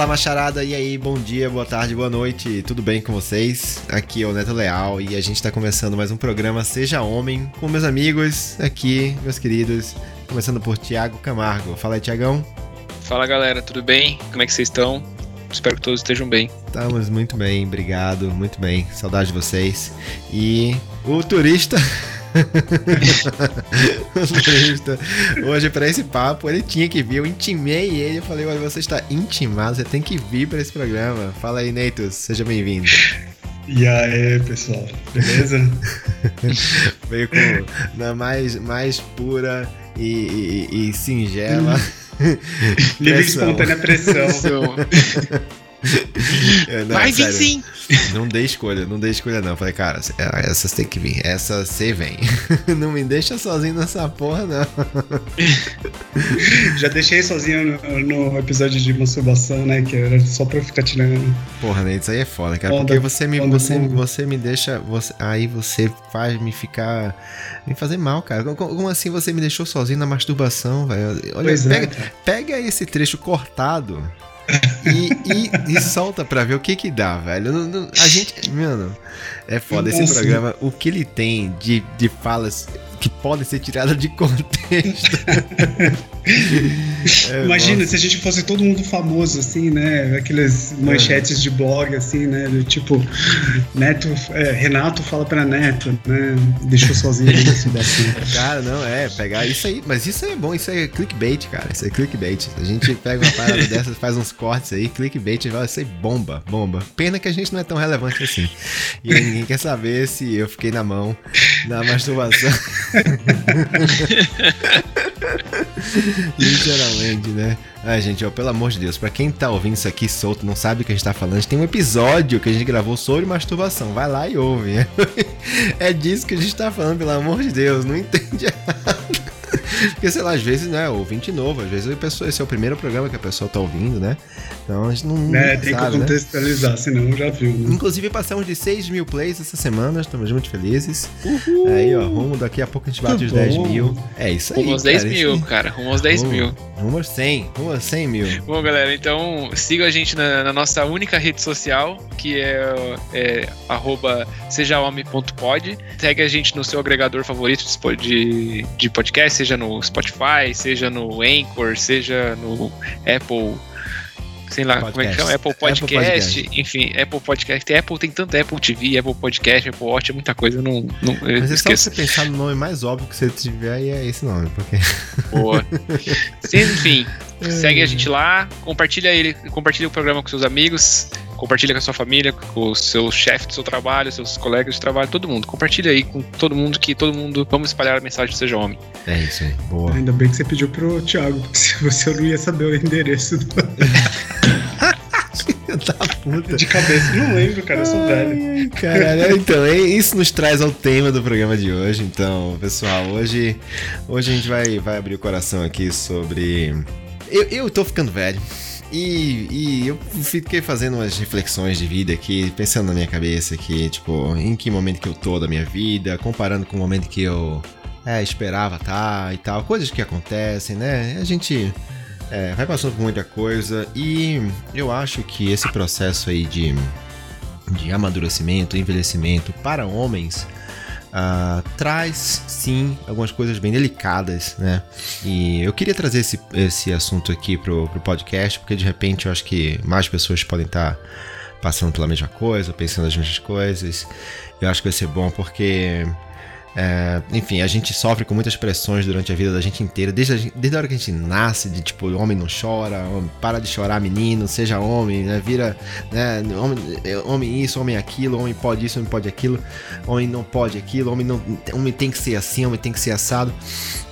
Fala macharada, e aí, bom dia, boa tarde, boa noite, tudo bem com vocês? Aqui é o Neto Leal e a gente tá começando mais um programa Seja Homem com meus amigos aqui, meus queridos, começando por Tiago Camargo. Fala aí, Tiagão. Fala galera, tudo bem? Como é que vocês estão? Espero que todos estejam bem. Estamos muito bem, obrigado, muito bem. Saudade de vocês. E o turista. hoje para esse papo, ele tinha que vir. Eu intimei ele, eu falei: olha, você está intimado, você tem que vir para esse programa. Fala aí, Neitos, seja bem-vindo. E aí, pessoal, beleza? Veio com na mais, mais pura e, e, e singela. Livre espontânea pressão. não, Vai vir sim! Não dei escolha, não dei escolha não. Falei, cara, essa você tem que vir, essa você vem. Não me deixa sozinho nessa porra, não. Já deixei sozinho no, no episódio de masturbação, né? Que era só pra ficar tirando. Porra, né? Isso aí é foda, cara. Onda- Porque você me, você, você me deixa. Você, aí você faz me ficar. me fazer mal, cara. Como, assim você me deixou sozinho na masturbação, velho? Olha, Pois pega, é, pega esse trecho cortado. E, e, e solta pra ver o que que dá, velho. Não- não- a gente. Mano, é foda. Esse Nossa. programa, o que ele tem de, de falas que podem ser tiradas de contexto. É, Imagina nossa. se a gente fosse todo mundo famoso, assim, né? Aqueles manchetes de blog, assim, né? do Tipo, Neto, é, Renato fala pra Neto, né? Deixou sozinho masturbação. Cara, não, é, pegar isso aí, mas isso aí é bom, isso aí é clickbait, cara, isso é clickbait. A gente pega uma parada dessas, faz uns cortes aí, clickbait vai ser bomba, bomba. Pena que a gente não é tão relevante assim. E aí ninguém quer saber se eu fiquei na mão na masturbação. Literalmente, né? Ai, gente, ó, pelo amor de Deus, pra quem tá ouvindo isso aqui solto, não sabe o que a gente tá falando, a gente tem um episódio que a gente gravou sobre masturbação. Vai lá e ouve. É disso que a gente tá falando, pelo amor de Deus, não entende. Porque, sei lá, às vezes, né, ouvinte novo, às vezes a pessoa, esse é o primeiro programa que a pessoa tá ouvindo, né? Então a gente não, não né? Tem que sabe, né? contextualizar, senão já viu, né? Inclusive passamos de 6 mil plays essa semana, estamos muito felizes. Aí, ó, rumo, daqui a pouco a gente bate os Muito 10 bom. mil. É isso aí. Rumo aos 10 cara, mil, aí. cara. Rumo aos 10 Rumo- mil. Rumo aos 100, rumo aos 100 mil. Bom, galera, então sigam a gente na, na nossa única rede social, que é, é arroba sejahomem.pod. Segue a gente no seu agregador favorito de, de podcast, seja no Spotify, seja no Anchor, seja no Apple. Sei lá, como é que Podcast. chama? Apple Apple Podcast, Podcast. enfim, Apple Podcast. Tem Apple tem tanto Apple TV, Apple Podcast, Apple Watch, é muita coisa, eu não, não eu Mas é só você pensar no nome mais óbvio que você tiver e é esse nome, porque... Boa. Enfim, segue a gente lá, compartilha ele, compartilha o programa com seus amigos, compartilha com a sua família, com o seu chefe do seu trabalho, seus colegas de trabalho, todo mundo. Compartilha aí com todo mundo que todo mundo vamos espalhar a mensagem do Seja Homem. É isso aí, boa. Ainda bem que você pediu pro Thiago, porque se você não ia saber o endereço do- tá puta. de cabeça. Não lembro, cara, eu sou velho. Caralho, então, é- isso nos traz ao tema do programa de hoje. Então, pessoal, hoje, hoje a gente vai, vai abrir o coração aqui sobre. Eu, eu tô ficando velho. E, e eu fiquei fazendo umas reflexões de vida aqui, pensando na minha cabeça aqui, tipo, em que momento que eu tô da minha vida, comparando com o momento que eu é, esperava tá e tal, coisas que acontecem, né? A gente é, vai passando por muita coisa e eu acho que esse processo aí de de amadurecimento, envelhecimento para homens, ah, traz sim algumas coisas bem delicadas, né? E eu queria trazer esse, esse assunto aqui pro, pro podcast, porque de repente eu acho que mais pessoas podem estar passando pela mesma coisa, pensando as mesmas coisas. Eu acho que vai ser bom porque. É, enfim, a gente sofre com muitas pressões durante a vida da gente inteira, desde a, desde a hora que a gente nasce, de tipo, homem não chora, homem- para de chorar, menino, seja homem, né? Vira, né? Homem, homem isso, homem aquilo, homem pode isso, homem pode aquilo, homem não pode aquilo, homem, não, homem tem que ser assim, homem tem que ser assado.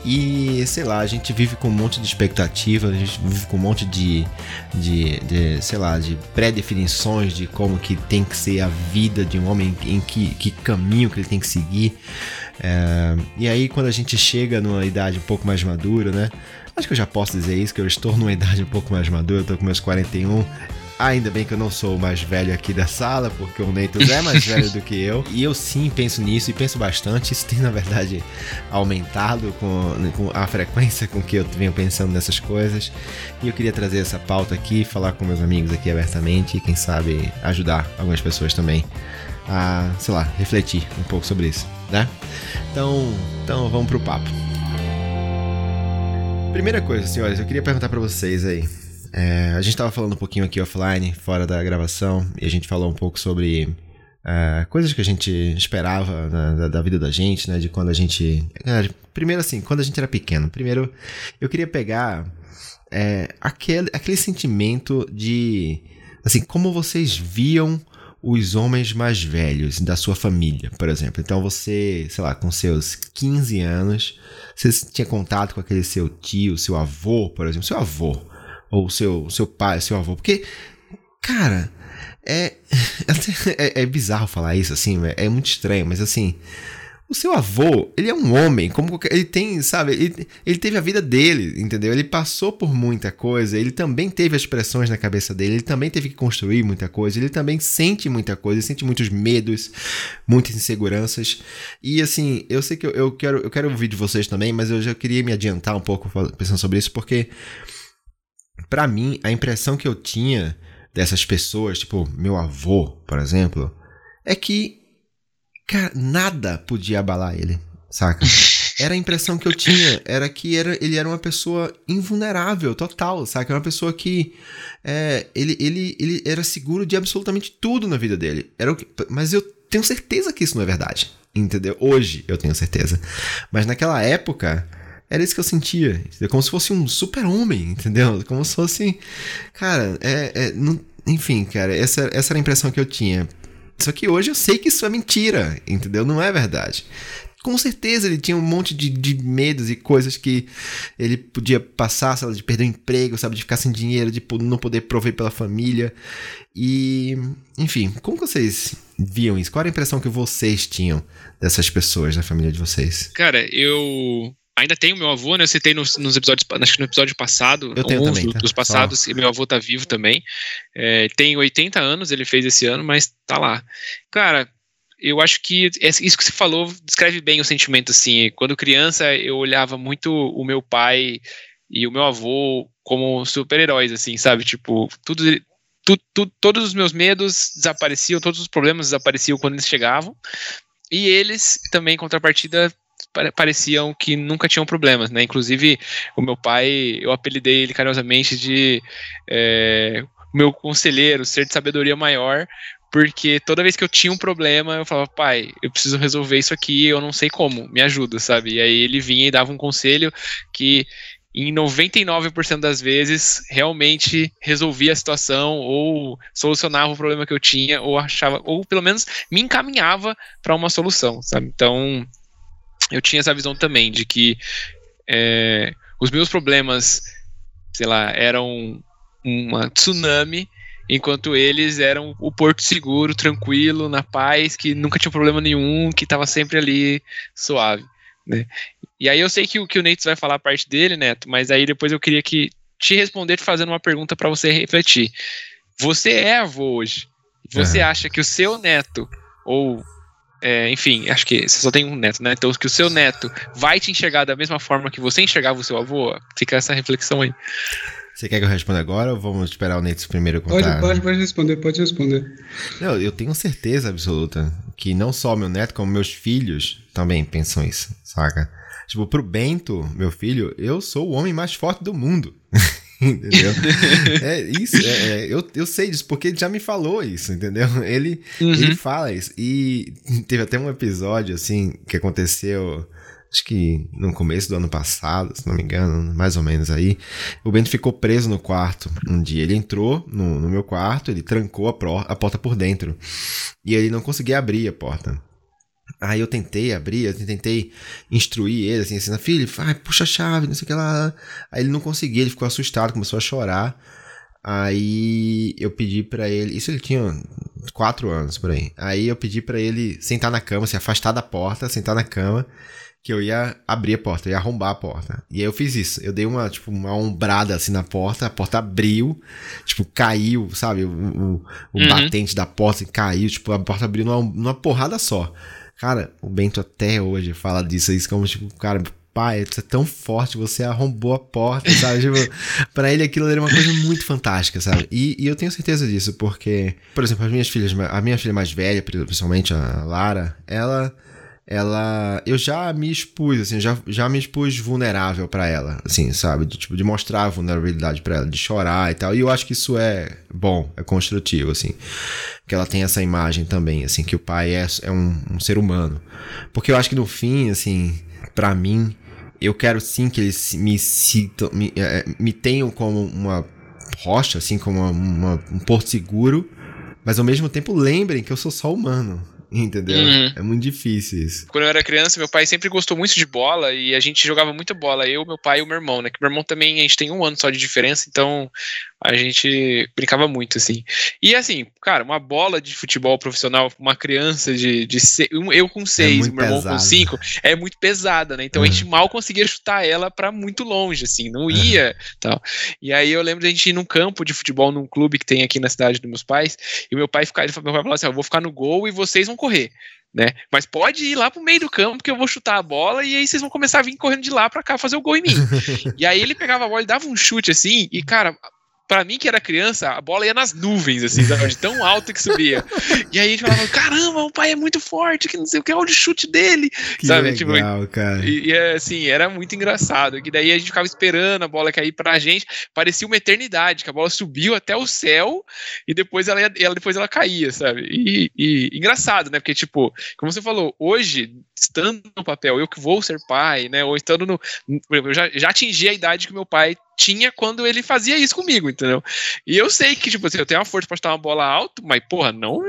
E sei lá, a gente vive com um monte de expectativa, a gente vive com um monte de, de, de, sei lá, de pré-definições de como que tem que ser a vida de um homem, em que, que caminho que ele tem que seguir. É, e aí, quando a gente chega numa idade um pouco mais madura, né? Acho que eu já posso dizer isso, que eu estou numa idade um pouco mais madura, eu tô com meus 41. Ainda bem que eu não sou o mais velho aqui da sala, porque o Neitos é mais velho do que eu. E eu sim penso nisso e penso bastante. Isso tem, na verdade, aumentado com, com a frequência com que eu venho pensando nessas coisas. E eu queria trazer essa pauta aqui, falar com meus amigos aqui abertamente e, quem sabe, ajudar algumas pessoas também a, sei lá, refletir um pouco sobre isso, né? Então, então vamos pro papo. Primeira coisa, senhores, eu queria perguntar para vocês aí. É, a gente estava falando um pouquinho aqui offline, fora da gravação, e a gente falou um pouco sobre é, coisas que a gente esperava da, da, vida da gente, né? De quando a gente. É, primeiro, assim, quando a gente era pequeno. Primeiro, eu queria pegar é, aquele, aquele sentimento de. Assim, como vocês viam os homens mais velhos da sua família, por exemplo. Então você, sei lá, com seus 15 anos, você tinha contato com aquele seu tio, seu avô, por exemplo, seu avô, ou seu, seu pai, seu avô. Porque, cara, é, é, é bizarro falar isso, assim, é, é muito estranho, mas assim, o seu avô, ele é um homem, como qualquer, ele tem, sabe, ele, ele, teve a vida dele, entendeu? Ele passou por muita coisa, ele também teve as pressões na cabeça dele, ele também teve que construir muita coisa, ele também sente muita coisa, ele sente muitos medos, muitas inseguranças. E assim, eu sei que eu, eu quero eu quero ouvir de vocês também, mas eu já queria me adiantar um pouco pensando sobre isso, porque para mim a impressão que eu tinha dessas pessoas, tipo meu avô, por exemplo, é que Cara, nada podia abalar ele, saca? Era a impressão que eu tinha, era que era, ele era uma pessoa invulnerável, total, saca? Era uma pessoa que é, ele, ele, ele era seguro de absolutamente tudo na vida dele. Era o que, mas eu tenho certeza que isso não é verdade, entendeu? Hoje eu tenho certeza. Mas naquela época, era isso que eu sentia, entendeu? como se fosse um super-homem, entendeu? Como se fosse. Cara, é, é não, enfim, cara, essa, essa era a impressão que eu tinha. Só que hoje eu sei que isso é mentira, entendeu? Não é verdade. Com certeza ele tinha um monte de, de medos e coisas que ele podia passar, sabe, de perder o emprego, sabe, de ficar sem dinheiro, de não poder prover pela família. E, enfim, como vocês viam isso? Qual era a impressão que vocês tinham dessas pessoas da família de vocês? Cara, eu ainda tenho meu avô, né? Eu citei nos, nos episódios, acho que no episódio passado, eu tenho também, tá? dos passados, e meu avô tá vivo também. É, tem 80 anos, ele fez esse ano, mas tá lá. Cara, eu acho que isso que você falou descreve bem o sentimento, assim. Quando criança, eu olhava muito o meu pai e o meu avô como super-heróis, assim, sabe? Tipo, tudo, tu, tu, todos os meus medos desapareciam, todos os problemas desapareciam quando eles chegavam. E eles também, em contrapartida, pareciam que nunca tinham problemas, né? Inclusive, o meu pai, eu apelidei ele carinhosamente de é, meu conselheiro, ser de sabedoria maior, porque toda vez que eu tinha um problema, eu falava, pai, eu preciso resolver isso aqui, eu não sei como, me ajuda, sabe? E aí ele vinha e dava um conselho que em 99% das vezes realmente resolvia a situação ou solucionava o problema que eu tinha ou achava ou pelo menos me encaminhava para uma solução, sabe? Então, eu tinha essa visão também de que é, os meus problemas, sei lá, eram uma tsunami, enquanto eles eram o porto seguro, tranquilo, na paz, que nunca tinha problema nenhum, que estava sempre ali suave. Né? E aí eu sei que o que o Nate vai falar a parte dele, Neto, mas aí depois eu queria que te responder fazendo uma pergunta para você refletir. Você é avô hoje. Você uhum. acha que o seu neto ou é, enfim, acho que você só tem um neto, né? Então, que o seu neto vai te enxergar da mesma forma que você enxergava o seu avô, fica essa reflexão aí. Você quer que eu responda agora ou vamos esperar o Neto primeiro contar? Pode, pode, pode responder, pode responder. Não, eu tenho certeza absoluta que não só meu neto, como meus filhos também pensam isso, saca? Tipo, pro Bento, meu filho, eu sou o homem mais forte do mundo. entendeu? é isso, é, é, eu, eu sei disso, porque ele já me falou isso, entendeu? Ele, uhum. ele fala isso. E teve até um episódio, assim, que aconteceu, acho que no começo do ano passado, se não me engano, mais ou menos aí. O Bento ficou preso no quarto um dia. Ele entrou no, no meu quarto, ele trancou a, pro, a porta por dentro. E ele não conseguia abrir a porta. Aí eu tentei abrir, eu tentei instruir ele, assim, assim, filho, vai, puxa a chave, não sei o que lá. Aí ele não conseguia, ele ficou assustado, começou a chorar. Aí eu pedi para ele, isso ele tinha quatro anos por aí. Aí eu pedi para ele sentar na cama, se afastar da porta, sentar na cama, que eu ia abrir a porta, eu ia arrombar a porta. E aí eu fiz isso. Eu dei uma, tipo, uma ombrada assim na porta, a porta abriu, tipo, caiu, sabe? O, o, o uhum. batente da porta caiu, tipo, a porta abriu numa, numa porrada só. Cara, o Bento até hoje fala disso, isso como, tipo, cara, pai, você é tão forte, você arrombou a porta, sabe? tipo, pra ele aquilo era uma coisa muito fantástica, sabe? E, e, eu tenho certeza disso, porque, por exemplo, as minhas filhas, a minha filha mais velha, principalmente a Lara, ela ela eu já me expus assim já, já me expus vulnerável para ela assim sabe? De, tipo de mostrar a vulnerabilidade para ela de chorar e tal. E eu acho que isso é bom é construtivo assim. Que ela tem essa imagem também assim que o pai é, é um, um ser humano. Porque eu acho que no fim assim para mim eu quero sim que eles me citam me, é, me tenham como uma rocha assim como uma, uma, um porto seguro mas ao mesmo tempo lembrem que eu sou só humano Entendeu? Uhum. É muito difícil isso. Quando eu era criança, meu pai sempre gostou muito de bola e a gente jogava muita bola. Eu, meu pai e o meu irmão, né? Que meu irmão também, a gente tem um ano só de diferença, então a gente brincava muito, assim. E assim, cara, uma bola de futebol profissional, uma criança de, de se, eu com é seis, é meu irmão com cinco, é muito pesada, né? Então uhum. a gente mal conseguia chutar ela para muito longe, assim, não ia, uhum. tal. E aí eu lembro da gente ir num campo de futebol num clube que tem aqui na cidade dos meus pais, e meu pai ficar, meu pai falou assim: "Eu vou ficar no gol e vocês vão correr" né? Mas pode ir lá pro meio do campo que eu vou chutar a bola e aí vocês vão começar a vir correndo de lá para cá fazer o gol em mim. e aí ele pegava a bola e dava um chute assim, e cara, para mim que era criança, a bola ia nas nuvens, assim, sabe? De tão alto que subia. E aí a gente falava, caramba, o pai é muito forte, que não sei o que, olha o chute dele. Que sabe? Tipo, legal, tipo, cara. E, e, assim, era muito engraçado. Que daí a gente ficava esperando a bola cair pra gente. Parecia uma eternidade, que a bola subiu até o céu e depois ela, ia, ela depois ela caía, sabe? E, e engraçado, né? Porque, tipo, como você falou, hoje, estando no papel, eu que vou ser pai, né? Ou estando no. Eu já, já atingi a idade que meu pai tinha quando ele fazia isso comigo, entendeu? E eu sei que, tipo assim, eu tenho uma força pra estar uma bola alta, mas, porra, não.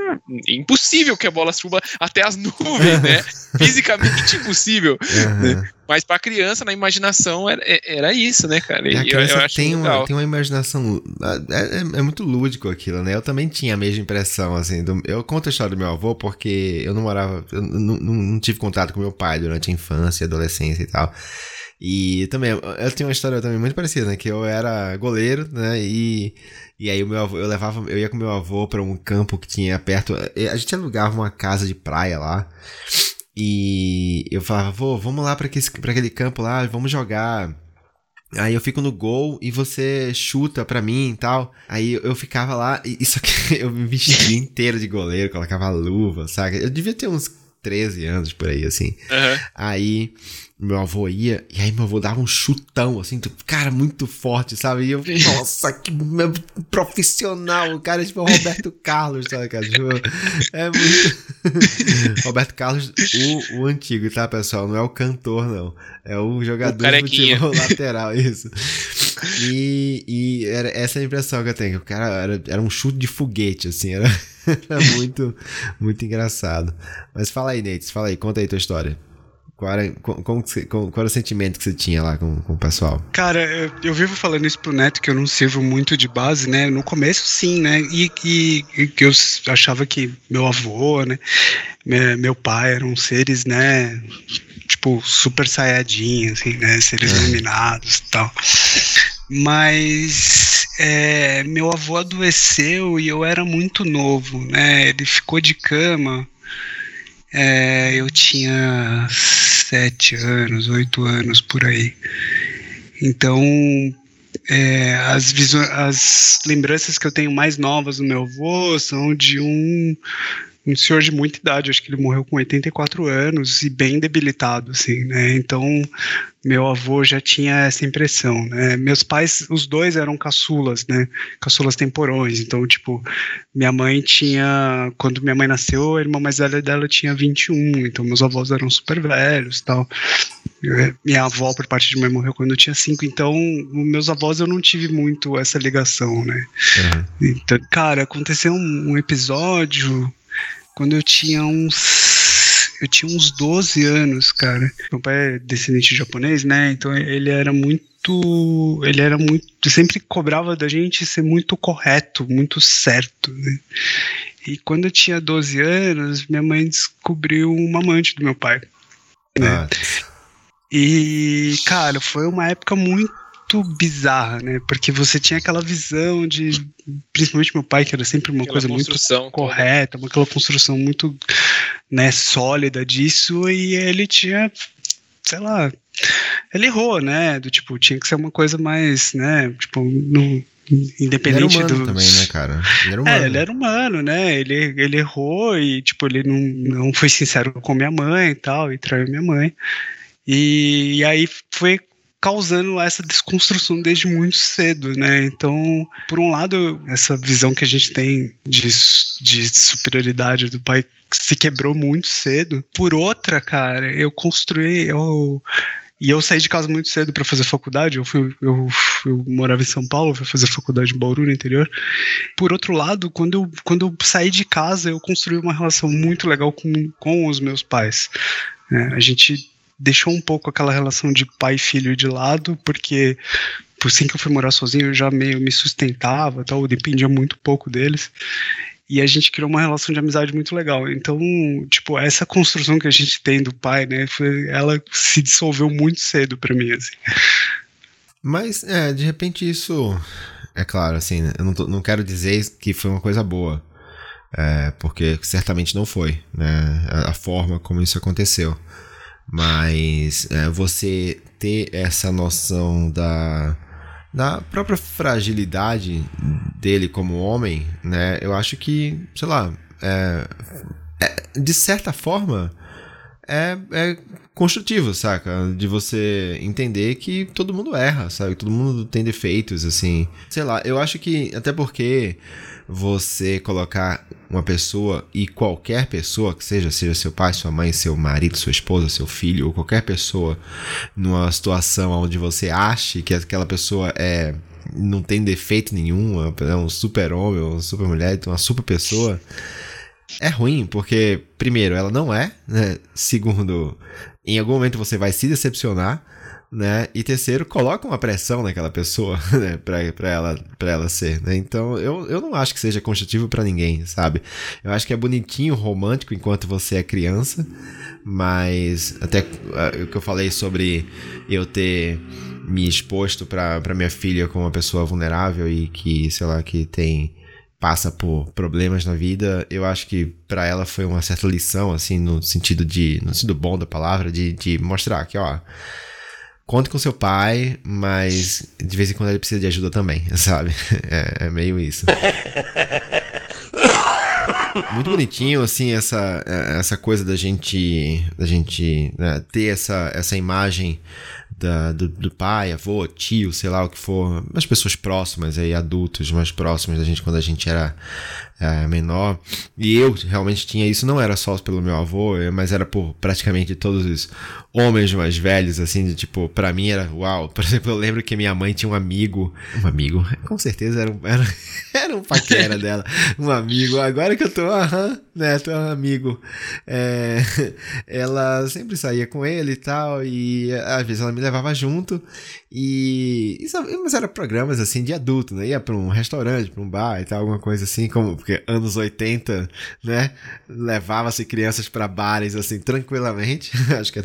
É impossível que a bola suba até as nuvens, né? Fisicamente impossível. Uhum. Né? Mas pra criança, na imaginação, era, é, era isso, né, cara? E a criança eu, eu tem, uma, tem uma imaginação. É, é, é, muito lúdico aquilo, né? Eu também tinha a mesma impressão, assim. Do, eu conto a história do meu avô porque eu não morava. Eu não, não, não tive contato com meu pai durante a infância, adolescência e tal. E também, eu tenho uma história também muito parecida, né? Que eu era goleiro, né? E, e aí o meu avô, eu levava, eu ia com meu avô para um campo que tinha perto. A gente alugava uma casa de praia lá. E eu falava, vô, vamos lá para aquele campo lá, vamos jogar. Aí eu fico no gol e você chuta pra mim e tal. Aí eu ficava lá, e só que eu me vestia inteiro de goleiro, colocava luva, sabe? Eu devia ter uns 13 anos por aí, assim. Uhum. Aí meu avô ia, e aí meu avô dava um chutão, assim, cara, muito forte, sabe? E eu, nossa, que profissional, o cara é tipo Roberto Carlos, sabe, cara? Tipo, é muito. Roberto Carlos, o, o antigo, tá, pessoal? Não é o cantor, não. É o jogador o de futebol lateral, isso. E, e era essa é a impressão que eu tenho, que o cara era, era um chute de foguete, assim, era, era muito, muito engraçado. Mas fala aí, Nate, fala aí, conta aí tua história. Qual era, como, qual, qual era o sentimento que você tinha lá com, com o pessoal? Cara, eu, eu, vivo falando isso pro Neto, que eu não sirvo muito de base, né? No começo, sim, né? E, e, e que eu achava que meu avô, né? Meu pai eram seres, né? Tipo, super saiyajin, assim, né? Seres é. iluminados e tal. Mas é, meu avô adoeceu e eu era muito novo, né? Ele ficou de cama. É, eu tinha sete anos, oito anos por aí. Então, é, as, as lembranças que eu tenho mais novas do meu avô são de um um senhor de muita idade, acho que ele morreu com 84 anos e bem debilitado, assim, né? Então, meu avô já tinha essa impressão, né? Meus pais, os dois eram caçulas, né? Caçulas temporões. Então, tipo, minha mãe tinha, quando minha mãe nasceu, a irmã mais velha dela tinha 21, então meus avós eram super velhos, tal. Minha avó, por parte de mãe, morreu quando eu tinha 5, então, meus avós eu não tive muito essa ligação, né? Uhum. Então, cara, aconteceu um, um episódio quando eu tinha uns. eu tinha uns 12 anos, cara. Meu pai é descendente de japonês, né? Então ele era muito. Ele era muito. Sempre cobrava da gente ser muito correto, muito certo, né? E quando eu tinha 12 anos, minha mãe descobriu uma amante do meu pai. Né? Ah. E, cara, foi uma época muito bizarra, né? Porque você tinha aquela visão de, principalmente meu pai, que era sempre uma aquela coisa muito correta, toda. aquela construção muito, né, sólida disso, e ele tinha, sei lá, ele errou, né? Do tipo, tinha que ser uma coisa mais, né? Tipo, no, independente ele era humano do também, né, cara? Ele era humano. É, ele era humano, né? Ele, ele errou e, tipo, ele não, não foi sincero com minha mãe e tal, e traiu minha mãe. E, e aí foi causando essa desconstrução desde muito cedo, né? Então, por um lado, essa visão que a gente tem de, de superioridade do pai se quebrou muito cedo. Por outra, cara, eu construí, eu e eu saí de casa muito cedo para fazer faculdade. Eu, fui, eu, eu, morava em São Paulo, fui fazer faculdade em Bauru, no interior. Por outro lado, quando eu, quando eu saí de casa, eu construí uma relação muito legal com, com os meus pais. É, a gente deixou um pouco aquela relação de pai e filho de lado, porque por assim que eu fui morar sozinho, eu já meio me sustentava, tal, dependia muito pouco deles. E a gente criou uma relação de amizade muito legal. Então, tipo, essa construção que a gente tem do pai, né, foi, ela se dissolveu muito cedo para mim, assim. Mas, é, de repente isso, é claro, assim, eu não, tô, não quero dizer que foi uma coisa boa, é, porque certamente não foi, né, a, a forma como isso aconteceu. Mas é, você ter essa noção da, da própria fragilidade dele como homem, né? Eu acho que, sei lá, é, é, de certa forma é, é construtivo, saca? De você entender que todo mundo erra, sabe? Todo mundo tem defeitos, assim. Sei lá, eu acho que, até porque você colocar uma pessoa e qualquer pessoa que seja, seja seu pai, sua mãe, seu marido, sua esposa, seu filho ou qualquer pessoa numa situação onde você ache que aquela pessoa é não tem defeito nenhum, é um super homem, uma super mulher, então uma super pessoa, é ruim, porque, primeiro, ela não é, né? Segundo, em algum momento você vai se decepcionar né? E terceiro, coloca uma pressão naquela pessoa, né? Pra, pra, ela, pra ela ser, né? Então, eu, eu não acho que seja construtivo para ninguém, sabe? Eu acho que é bonitinho, romântico enquanto você é criança, mas até uh, o que eu falei sobre eu ter me exposto para minha filha como uma pessoa vulnerável e que, sei lá, que tem passa por problemas na vida, eu acho que para ela foi uma certa lição, assim, no sentido de, no sentido bom da palavra, de, de mostrar que, ó, conte com seu pai, mas de vez em quando ele precisa de ajuda também, sabe? É, é meio isso. Muito bonitinho, assim, essa, essa coisa da gente, da gente né, ter essa, essa imagem da, do, do, pai, avô, tio, sei lá o que for, as pessoas próximas aí, adultos mais próximos da gente quando a gente era é, menor. E eu realmente tinha isso, não era só pelo meu avô, mas era por praticamente todos os homens mais velhos, assim, de tipo, pra mim era uau. Por exemplo, eu lembro que minha mãe tinha um amigo, um amigo, com certeza era um, era, era um paquera dela, um amigo. Agora que eu tô, aham, né, tô um amigo. É, ela sempre saía com ele e tal, e às vezes ela me levava junto, e, mas era programas assim de adulto, né? Ia pra um restaurante, pra um bar e tal, alguma coisa assim, como porque anos 80, né? Levava-se crianças para bares assim tranquilamente. Acho que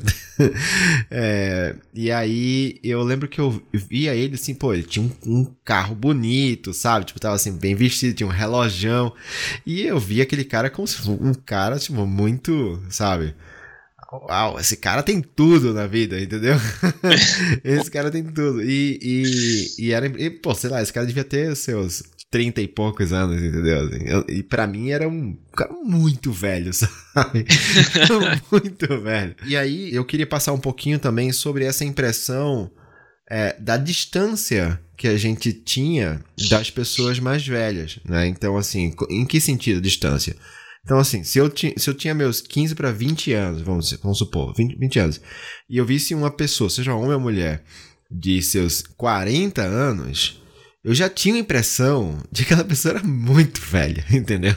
é, e aí eu lembro que eu via ele assim, pô, ele tinha um, um, carro bonito, sabe? Tipo, tava assim, bem vestido, tinha um relojão. E eu via aquele cara como um cara, tipo, muito, sabe? Uau, esse cara tem tudo na vida, entendeu? esse cara tem tudo. E, e, e era. E, pô, sei lá, esse cara devia ter seus 30 e poucos anos, entendeu? Eu, e para mim era um cara muito velho, sabe? muito velho. E aí eu queria passar um pouquinho também sobre essa impressão é, da distância que a gente tinha das pessoas mais velhas, né? Então, assim, em que sentido distância? Então, assim, se eu, se eu tinha meus 15 para 20 anos, vamos, vamos supor, 20, 20 anos, e eu visse uma pessoa, seja homem ou mulher, de seus 40 anos, eu já tinha a impressão de que aquela pessoa era muito velha, entendeu?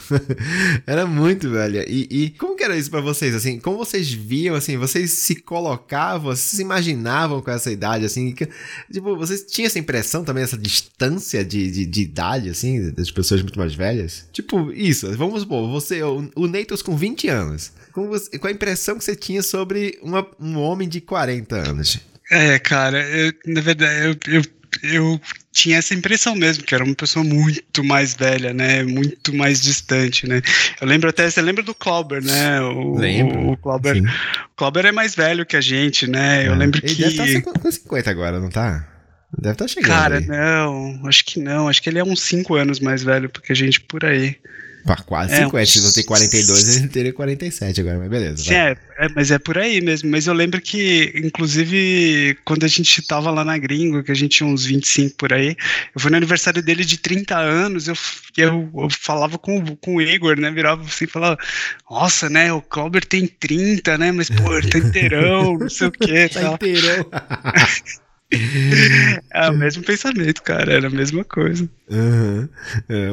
era muito velha. E, e, como que era isso para vocês, assim? Como vocês viam, assim? Vocês se colocavam, vocês se imaginavam com essa idade, assim? Que, tipo, vocês tinham essa impressão também, essa distância de, de, de, idade, assim, das pessoas muito mais velhas? Tipo, isso, vamos supor, você, o, o Neitos com 20 anos, com, você, com a impressão que você tinha sobre uma, um homem de 40 anos. É, cara, eu, na verdade, eu, eu eu tinha essa impressão mesmo, que era uma pessoa muito mais velha, né? Muito mais distante, né? Eu lembro até, você lembra do Clauber, né? O, lembro. O, Clauber, o Clauber é mais velho que a gente, né? Eu é. lembro ele que. Ele deve estar com 50 agora, não tá? Deve estar tá chegando. Cara, aí. não, acho que não. Acho que ele é uns 5 anos mais velho que a gente por aí. Pá, quase é, 50. Se você tem 42, ele teria 47 agora, mas beleza. É, é, mas é por aí mesmo. Mas eu lembro que, inclusive, quando a gente tava lá na Gringo, que a gente tinha uns 25 por aí, eu fui no aniversário dele de 30 anos, eu, eu, eu falava com, com o Igor, né? Virava assim e falava, nossa, né? O Clauber tem 30, né? Mas, pô, ele tá inteirão, não sei o quê. tá inteirão. é o mesmo pensamento, cara, era a mesma coisa. Uhum.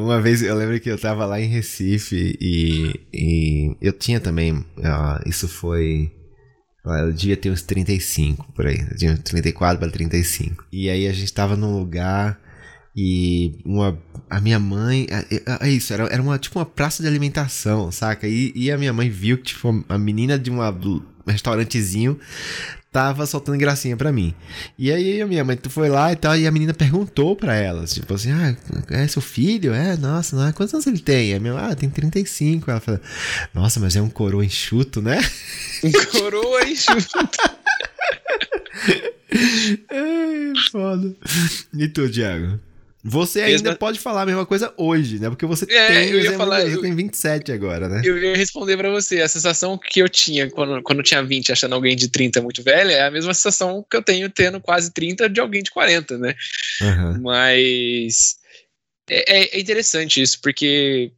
Uma vez eu lembro que eu tava lá em Recife e, e eu tinha também. Uh, isso foi. Eu devia ter uns 35 por aí. Eu tinha uns 34 para 35. E aí a gente tava num lugar e uma, a minha mãe. É isso, era, era uma, tipo uma praça de alimentação, saca? E, e a minha mãe viu que tipo, a menina de uma, um restaurantezinho tava soltando gracinha pra mim. E aí a minha mãe foi lá e tal, e a menina perguntou pra ela, tipo assim, ah, é seu filho? É, nossa, não é? quantos anos ele tem? A minha, ah, tem 35. Ela falou, nossa, mas é um coroa enxuto, né? Um coroa enxuto. é, foda. E tu, Thiago? Você ainda Mesma... pode falar a mesma coisa hoje, né? Porque você é, tem, eu ia falar, você eu, tem 27 agora, né? Eu ia responder para você. A sensação que eu tinha quando, quando eu tinha 20 achando alguém de 30 muito velho é a mesma sensação que eu tenho tendo quase 30 de alguém de 40, né? Uhum. Mas é, é, interessante isso, porque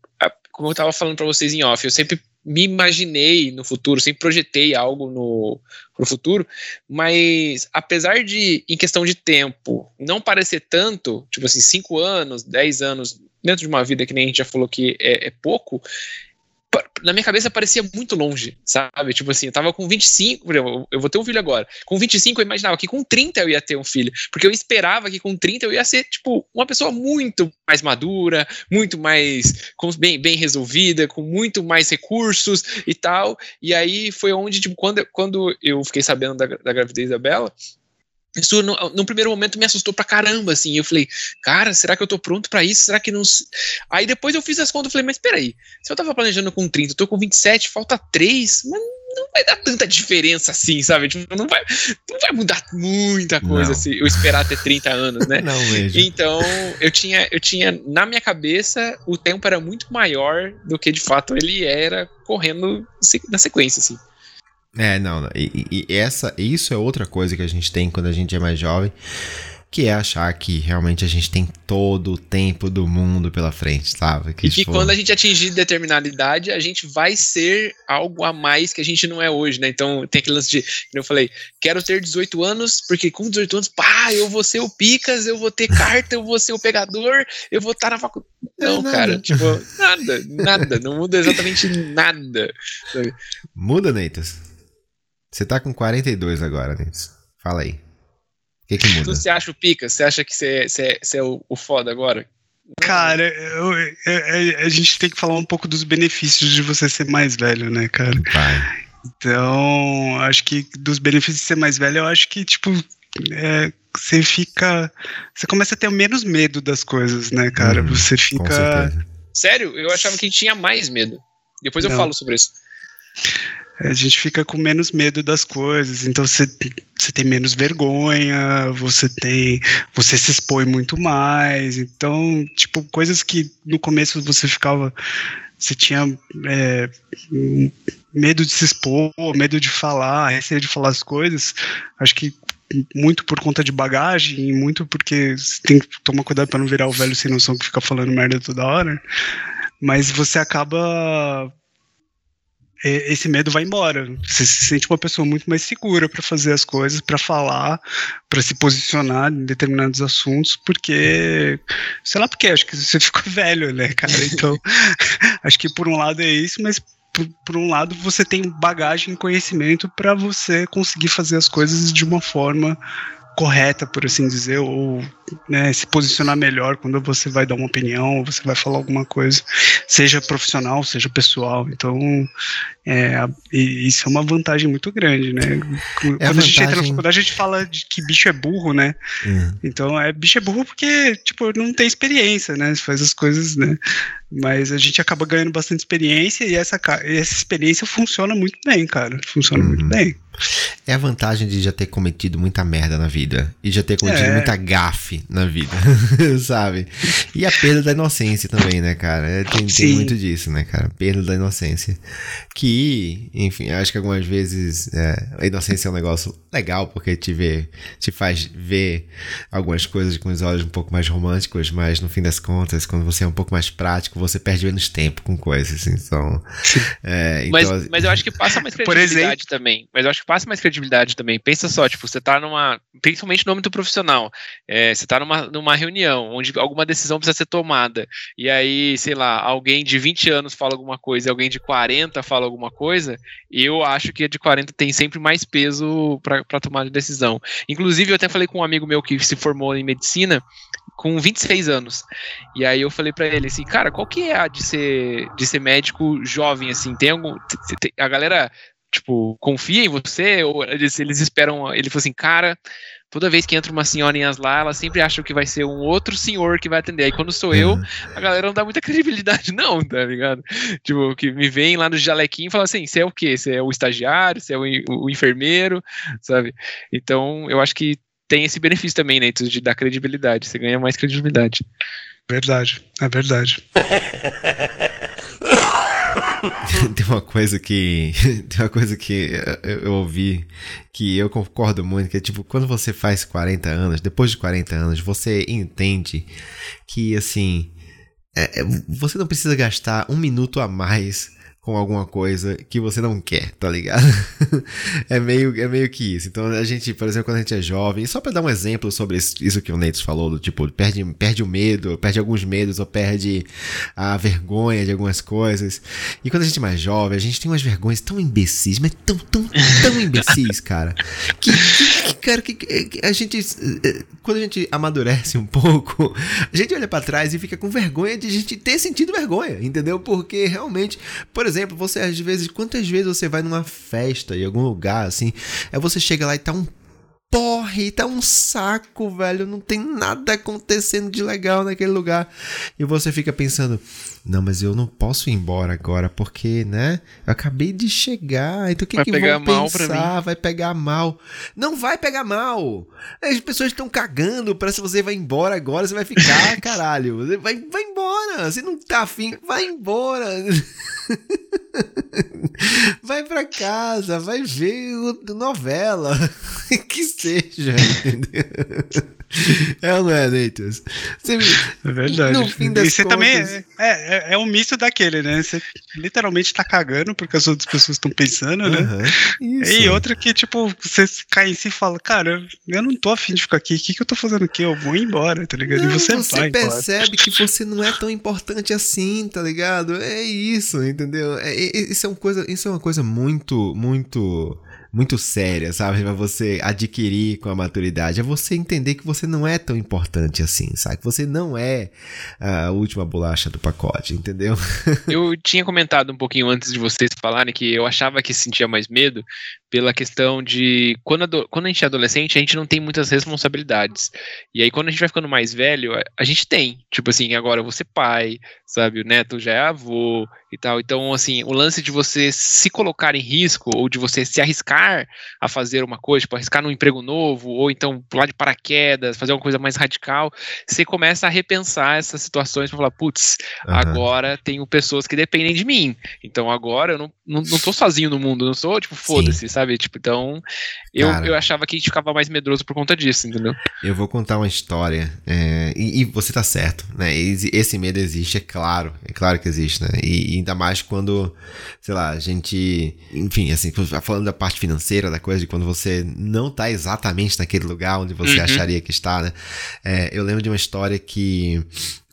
como eu tava falando para vocês em off, eu sempre me imaginei no futuro, sempre projetei algo no pro futuro, mas apesar de, em questão de tempo, não parecer tanto, tipo assim, 5 anos, 10 anos, dentro de uma vida que nem a gente já falou que é, é pouco, na minha cabeça parecia muito longe, sabe? Tipo assim, eu tava com 25, por exemplo, eu vou ter um filho agora. Com 25 eu imaginava que com 30 eu ia ter um filho, porque eu esperava que com 30 eu ia ser, tipo, uma pessoa muito mais madura, muito mais bem, bem resolvida, com muito mais recursos e tal. E aí foi onde, tipo, quando, quando eu fiquei sabendo da, da gravidez da Bela, isso, no, no, primeiro momento, me assustou pra caramba, assim. Eu falei, cara, será que eu tô pronto para isso? Será que não. Aí depois eu fiz as contas e falei, mas peraí, se eu tava planejando com 30, eu tô com 27, falta 3, mas não vai dar tanta diferença assim, sabe? Tipo, não vai, não vai mudar muita coisa não. se eu esperar ter 30 anos, né? Não mesmo. Então, eu tinha, eu tinha, na minha cabeça, o tempo era muito maior do que de fato ele era correndo na sequência, assim. É, não, e, e, essa, isso é outra coisa que a gente tem quando a gente é mais jovem, que é achar que realmente a gente tem todo o tempo do mundo pela frente, sabe? Que, e que tipo... quando a gente atingir determinada idade, a gente vai ser algo a mais que a gente não é hoje, né? Então tem aquele lance de, eu falei, quero ter 18 anos, porque com 18 anos, pá, eu vou ser o Picas, eu vou ter carta, eu vou ser o pegador, eu vou estar na faculdade. Não, é cara, tipo, nada, nada, não muda exatamente nada. Muda, Neitas. Você tá com 42 agora, Nils. Fala aí. O que, que muda? Você acha o pica? Você acha que você, você, você é o, o foda agora? Cara, eu, eu, eu, a gente tem que falar um pouco dos benefícios de você ser mais velho, né, cara? Vai. Então, acho que dos benefícios de ser mais velho, eu acho que, tipo, é, você fica. Você começa a ter menos medo das coisas, né, cara? Hum, você fica. Sério? Eu achava que tinha mais medo. Depois eu Não. falo sobre isso a gente fica com menos medo das coisas, então você, você tem menos vergonha, você tem. Você se expõe muito mais. Então, tipo, coisas que no começo você ficava. Você tinha é, medo de se expor, medo de falar, receio de falar as coisas. Acho que muito por conta de bagagem, muito porque você tem que tomar cuidado para não virar o velho sem noção que fica falando merda toda hora. Mas você acaba esse medo vai embora. Você se sente uma pessoa muito mais segura para fazer as coisas, para falar, para se posicionar em determinados assuntos, porque sei lá porque acho que você ficou velho, né, cara? Então, acho que por um lado é isso, mas por, por um lado você tem bagagem e conhecimento para você conseguir fazer as coisas de uma forma correta, por assim dizer, ou né, se posicionar melhor quando você vai dar uma opinião, ou você vai falar alguma coisa, seja profissional, seja pessoal. Então, é, isso é uma vantagem muito grande, né? Quando é a, a, gente entra na faculdade, a gente fala de que bicho é burro, né? Uhum. Então, é bicho é burro porque, tipo, não tem experiência, né? Faz as coisas, né? Mas a gente acaba ganhando bastante experiência e essa, essa experiência funciona muito bem, cara. Funciona uhum. muito bem. É a vantagem de já ter cometido muita merda na vida. E já ter cometido é. muita gafe na vida, sabe? E a perda da inocência também, né, cara? É, tem, tem, muito disso, né, cara? Perda da inocência. Que, enfim, acho que algumas vezes é, a inocência é um negócio legal, porque te, vê, te faz ver algumas coisas com os olhos um pouco mais românticos, mas no fim das contas, quando você é um pouco mais prático, você perde menos tempo com coisas. Então. É, então mas, mas eu acho que passa mais credibilidade exemplo, também. Mas eu acho que passa mais credibilidade também. Pensa só, tipo, você tá numa. Principalmente no âmbito profissional. É, você tá numa, numa reunião onde alguma decisão precisa ser tomada. E aí, sei lá, alguém de 20 anos fala alguma coisa e alguém de 40 fala alguma coisa. Eu acho que a de 40 tem sempre mais peso para tomar de decisão. Inclusive, eu até falei com um amigo meu que se formou em medicina com 26 anos. E aí eu falei para ele assim, cara, qual que é a de ser, de ser médico jovem, assim? Tem algum. A galera tipo, confia em você, ou eles, eles esperam, ele falou assim, cara, toda vez que entra uma senhorinhas lá, ela sempre acha que vai ser um outro senhor que vai atender. Aí quando sou eu, uhum. a galera não dá muita credibilidade, não, tá ligado? Tipo, que me vem lá no jalequinho e fala assim: você é o quê? Você é o estagiário, você é o, o enfermeiro, sabe? Então, eu acho que tem esse benefício também, né? De dar credibilidade. Você ganha mais credibilidade. Verdade, é verdade. tem uma coisa que. Tem uma coisa que eu, eu, ouvi que eu concordo muito, que é tipo, quando você faz 40 anos, depois de 40 anos, você entende que assim. É, é você não precisa gastar um minuto a mais com alguma coisa que você não quer, tá ligado? é, meio, é meio que isso. Então a gente, por exemplo, quando a gente é jovem, só para dar um exemplo sobre isso que o Neitos falou, do tipo, perde, perde o medo, perde alguns medos, ou perde a vergonha de algumas coisas. E quando a gente é mais jovem, a gente tem umas vergonhas tão imbecis, mas tão, tão, tão imbecis, cara. Que, que, cara, que, que a gente. Eh, quando a gente amadurece um pouco, a gente olha para trás e fica com vergonha de a gente ter sentido vergonha, entendeu? Porque realmente, por exemplo, exemplo, você às vezes, quantas vezes você vai numa festa em algum lugar assim, aí você chega lá e tá um porre, tá um saco, velho, não tem nada acontecendo de legal naquele lugar. E você fica pensando, não, mas eu não posso ir embora agora porque, né? Eu acabei de chegar, então o que vai que pegar vão mal pensar? Vai pegar mal. Não vai pegar mal. As pessoas estão cagando para se você vai embora agora, você vai ficar, caralho. Vai, vai embora. Se não tá afim, vai embora. vai para casa, vai ver novela, que seja, entendeu? É ou não é, Neitas? É verdade. No fim das e você contas... também é, é, é, um misto daquele, né? Você literalmente tá cagando porque as outras pessoas estão pensando, né? Uhum, e outra que, tipo, você cai em si e fala, cara, eu não tô afim de ficar aqui, o que, que eu tô fazendo aqui? Eu vou embora, tá ligado? Não, e você, você percebe embora. que você não é tão importante assim, tá ligado? É isso, entendeu? É, isso, é uma coisa, isso é uma coisa muito, muito muito séria, sabe? Pra você adquirir com a maturidade. É você entender que você não é tão importante assim, sabe? Que você não é a última bolacha do pacote, entendeu? Eu tinha comentado um pouquinho antes de vocês falarem que eu achava que sentia mais medo pela questão de quando, quando a gente é adolescente, a gente não tem muitas responsabilidades. E aí, quando a gente vai ficando mais velho, a gente tem. Tipo assim, agora eu vou ser pai, sabe? O neto já é avô e tal. Então, assim, o lance de você se colocar em risco ou de você se arriscar a fazer uma coisa, tipo, arriscar num emprego novo, ou então pular de paraquedas, fazer uma coisa mais radical, você começa a repensar essas situações para falar, putz, uhum. agora tenho pessoas que dependem de mim. Então agora eu não, não, não tô sozinho no mundo, não sou, tipo, foda-se, sabe? Tipo, então eu, Cara, eu achava que a gente ficava mais medroso por conta disso, entendeu? Eu vou contar uma história, é, e, e, você tá certo, né? Esse medo existe, é claro, é claro que existe, né? E, ainda mais quando, sei lá, a gente. Enfim, assim, falando da parte financeira da coisa, de quando você não tá exatamente naquele lugar onde você uhum. acharia que está, né? É, eu lembro de uma história que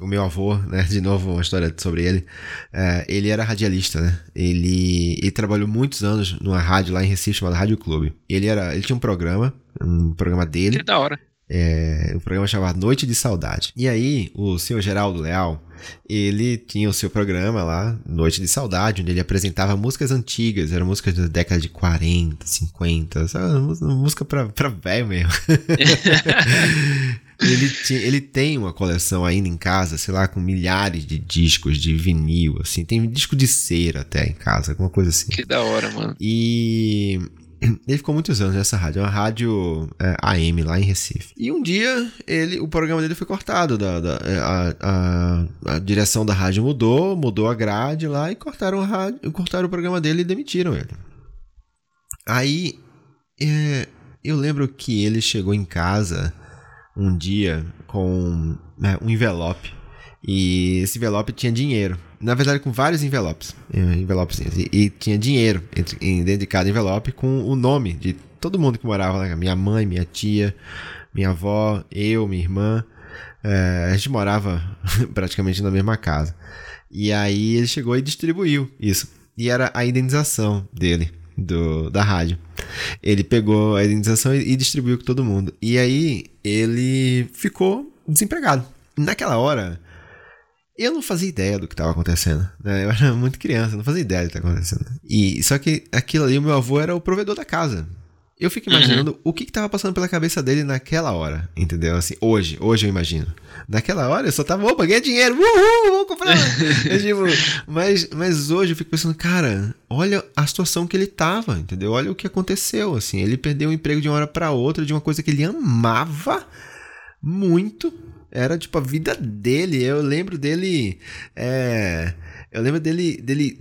o meu avô, né? De novo, uma história sobre ele. É, ele era radialista, né? Ele, ele trabalhou muitos anos numa rádio lá em Recife chamada Rádio Clube. Ele, era, ele tinha um programa, um programa dele. Que da hora. É, o programa chamado Noite de Saudade. E aí, o senhor Geraldo Leal, ele tinha o seu programa lá, Noite de Saudade, onde ele apresentava músicas antigas, eram músicas da década de 40, 50, sabe? música pra, pra velho mesmo. ele, tinha, ele tem uma coleção ainda em casa, sei lá, com milhares de discos de vinil, assim, tem disco de cera até em casa, alguma coisa assim. Que da hora, mano. E ele ficou muitos anos nessa rádio, é uma rádio é, AM lá em Recife. E um dia ele, o programa dele foi cortado, da, da é, a, a, a, direção da rádio mudou, mudou a grade lá e cortaram, a rádio, cortaram o programa dele e demitiram ele. Aí é, eu lembro que ele chegou em casa um dia com né, um envelope e esse envelope tinha dinheiro. Na verdade, com vários envelopes. É, envelopes e, e tinha dinheiro entre, dentro de cada envelope com o nome de todo mundo que morava lá. Minha mãe, minha tia, minha avó, eu, minha irmã. É, a gente morava praticamente na mesma casa. E aí ele chegou e distribuiu isso. E era a indenização dele, do, da rádio. Ele pegou a indenização e, e distribuiu com todo mundo. E aí ele ficou desempregado. Naquela hora, eu não fazia ideia do que estava acontecendo. Né? Eu era muito criança, não fazia ideia do que estava acontecendo. E só que aquilo ali, o meu avô era o provedor da casa. Eu fico imaginando uhum. o que estava passando pela cabeça dele naquela hora, entendeu? Assim, hoje, hoje eu imagino. Naquela hora eu só tava, opa, ganhei dinheiro, uhul, vou comprar. eu, tipo, mas, mas hoje eu fico pensando, cara, olha a situação que ele tava, entendeu? Olha o que aconteceu, assim. Ele perdeu o emprego de uma hora para outra de uma coisa que ele amava muito era tipo a vida dele. Eu lembro dele. É, eu lembro dele, dele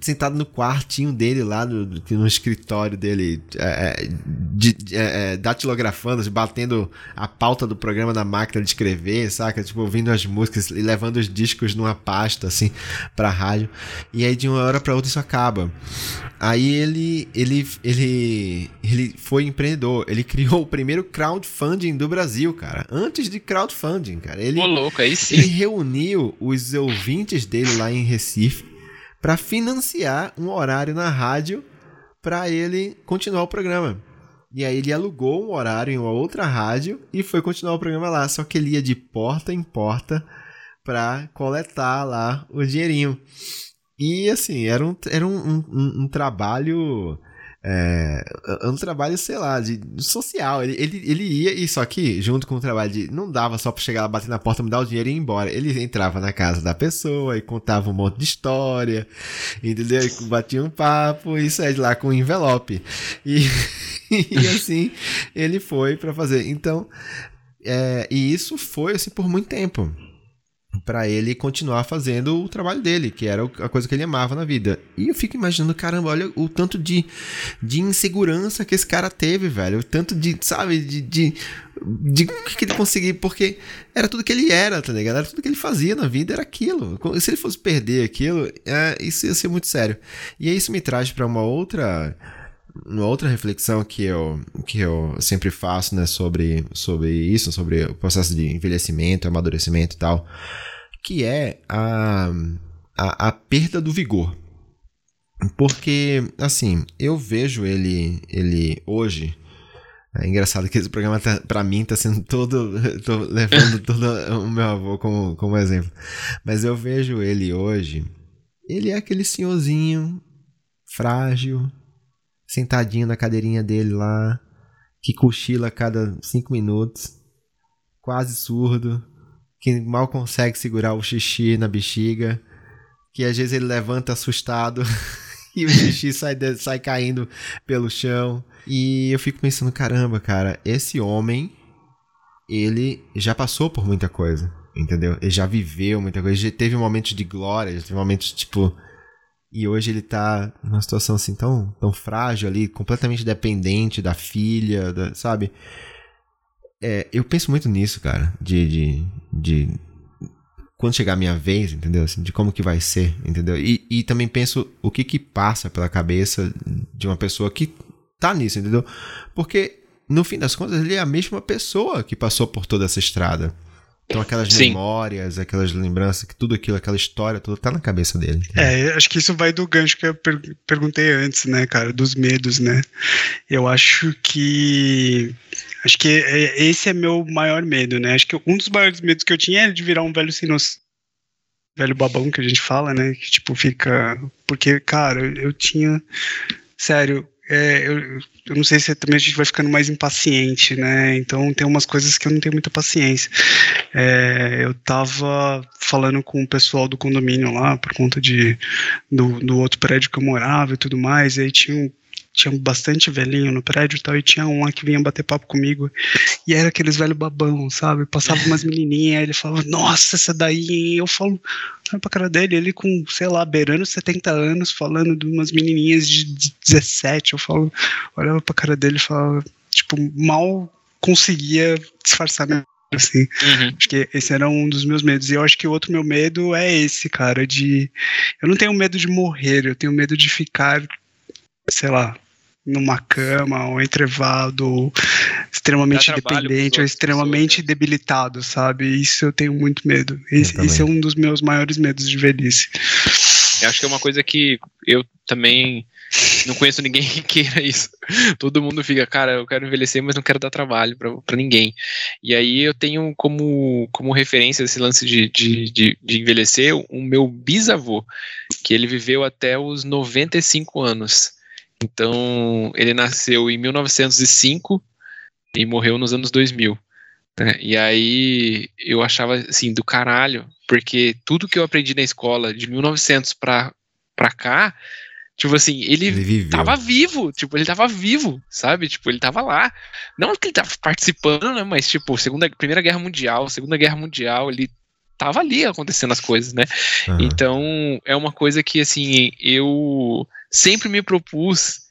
sentado no quartinho dele lá no, no escritório dele, é, é de, é, é, datilografando, batendo a pauta do programa na máquina de escrever, saca? Tipo, ouvindo as músicas e levando os discos numa pasta, assim, pra rádio. E aí de uma hora pra outra isso acaba. Aí ele, ele, ele, ele foi empreendedor. Ele criou o primeiro crowdfunding do Brasil, cara. Antes de crowdfunding, cara. Ele, Ô, louco, aí sim. Ele reuniu os ouvintes dele lá em em Recife para financiar um horário na rádio para ele continuar o programa. E aí ele alugou um horário em uma outra rádio e foi continuar o programa lá. Só que ele ia de porta em porta para coletar lá o dinheirinho. E assim, era um, era um, um, um trabalho é, é, um trabalho, sei lá, de, social. Ele, ele, ele ia, e só que, junto com o trabalho de. Não dava só pra chegar lá, bater na porta, me dar o dinheiro e ir embora. Ele entrava na casa da pessoa e contava um monte de história, entendeu? E batia um papo e saía de lá com um envelope. E, e assim, ele foi para fazer. Então, é, e isso foi assim por muito tempo para ele continuar fazendo o trabalho dele, que era a coisa que ele amava na vida. E eu fico imaginando, caramba, olha o tanto de, de insegurança que esse cara teve, velho. O tanto de, sabe, de, de, de que ele conseguiu, porque era tudo que ele era, tá ligado? Era tudo que ele fazia na vida, era aquilo. Se ele fosse perder aquilo, é, isso ia ser muito sério. E isso me traz para uma outra uma outra reflexão que eu, que eu sempre faço, né, sobre, sobre isso, sobre o processo de envelhecimento, amadurecimento e tal, que é a, a, a perda do vigor. Porque, assim, eu vejo ele, ele hoje. É engraçado que esse programa, tá, pra mim, tá sendo todo. tô levando todo o meu avô como, como exemplo. Mas eu vejo ele hoje. Ele é aquele senhorzinho frágil, sentadinho na cadeirinha dele lá, que cochila a cada cinco minutos, quase surdo, que mal consegue segurar o xixi na bexiga, que às vezes ele levanta assustado e o xixi sai, sai caindo pelo chão. E eu fico pensando, caramba, cara, esse homem, ele já passou por muita coisa, entendeu? Ele já viveu muita coisa, já teve momentos de glória, já teve momentos, tipo, e hoje ele tá numa situação assim tão, tão frágil ali, completamente dependente da filha, da, sabe? É, eu penso muito nisso, cara, de, de, de quando chegar a minha vez, entendeu? Assim, de como que vai ser, entendeu? E, e também penso o que que passa pela cabeça de uma pessoa que tá nisso, entendeu? Porque, no fim das contas, ele é a mesma pessoa que passou por toda essa estrada. Então aquelas Sim. memórias, aquelas lembranças, que tudo aquilo, aquela história, tudo tá na cabeça dele. É, acho que isso vai do gancho que eu per perguntei antes, né, cara, dos medos, né? Eu acho que acho que é, esse é meu maior medo, né? Acho que um dos maiores medos que eu tinha era de virar um velho sem noção velho babão que a gente fala, né? Que tipo fica. Porque, cara, eu, eu tinha. Sério, é, eu, eu, não sei se também a gente vai ficando mais impaciente, né? Então tem umas coisas que eu não tenho muita paciência. É, eu tava falando com o pessoal do condomínio lá, por conta de, do, do outro prédio que eu morava e tudo mais, e aí tinha um tinha bastante velhinho no prédio e tal, e tinha um lá que vinha bater papo comigo, e era aqueles velho babão, sabe? Passava umas menininhas, ele falava, nossa, essa daí, eu falo, olha pra cara dele, ele com, sei lá, beirando 70 anos, falando de umas menininhas de 17, eu falo, olhava pra cara dele e falava, tipo, mal conseguia disfarçar minha assim. Uhum. Acho que esse era um dos meus medos. E eu acho que o outro meu medo é esse, cara, de. Eu não tenho medo de morrer, eu tenho medo de ficar, sei lá, numa cama, ou entrevado, extremamente dependente, ou extremamente pessoas, né? debilitado, sabe? Isso eu tenho muito medo. Esse, esse, é um dos meus maiores medos de velhice. Eu acho que é uma coisa que eu também não conheço ninguém que queira isso. Todo mundo fica, cara, eu quero envelhecer, mas não quero dar trabalho para ninguém. E aí eu tenho como, como referência esse lance de, de, de, de envelhecer o meu bisavô, que ele viveu até os 95 anos. Então, ele nasceu em 1905 e morreu nos anos 2000. Né? E aí eu achava assim do caralho, porque tudo que eu aprendi na escola de 1900 pra, pra cá, tipo assim, ele, ele tava vivo, tipo, ele tava vivo, sabe? Tipo, ele tava lá. Não que ele tava participando, né? Mas, tipo, segunda, Primeira Guerra Mundial, Segunda Guerra Mundial, ele tava ali acontecendo as coisas, né? Uhum. Então, é uma coisa que, assim, eu sempre me propus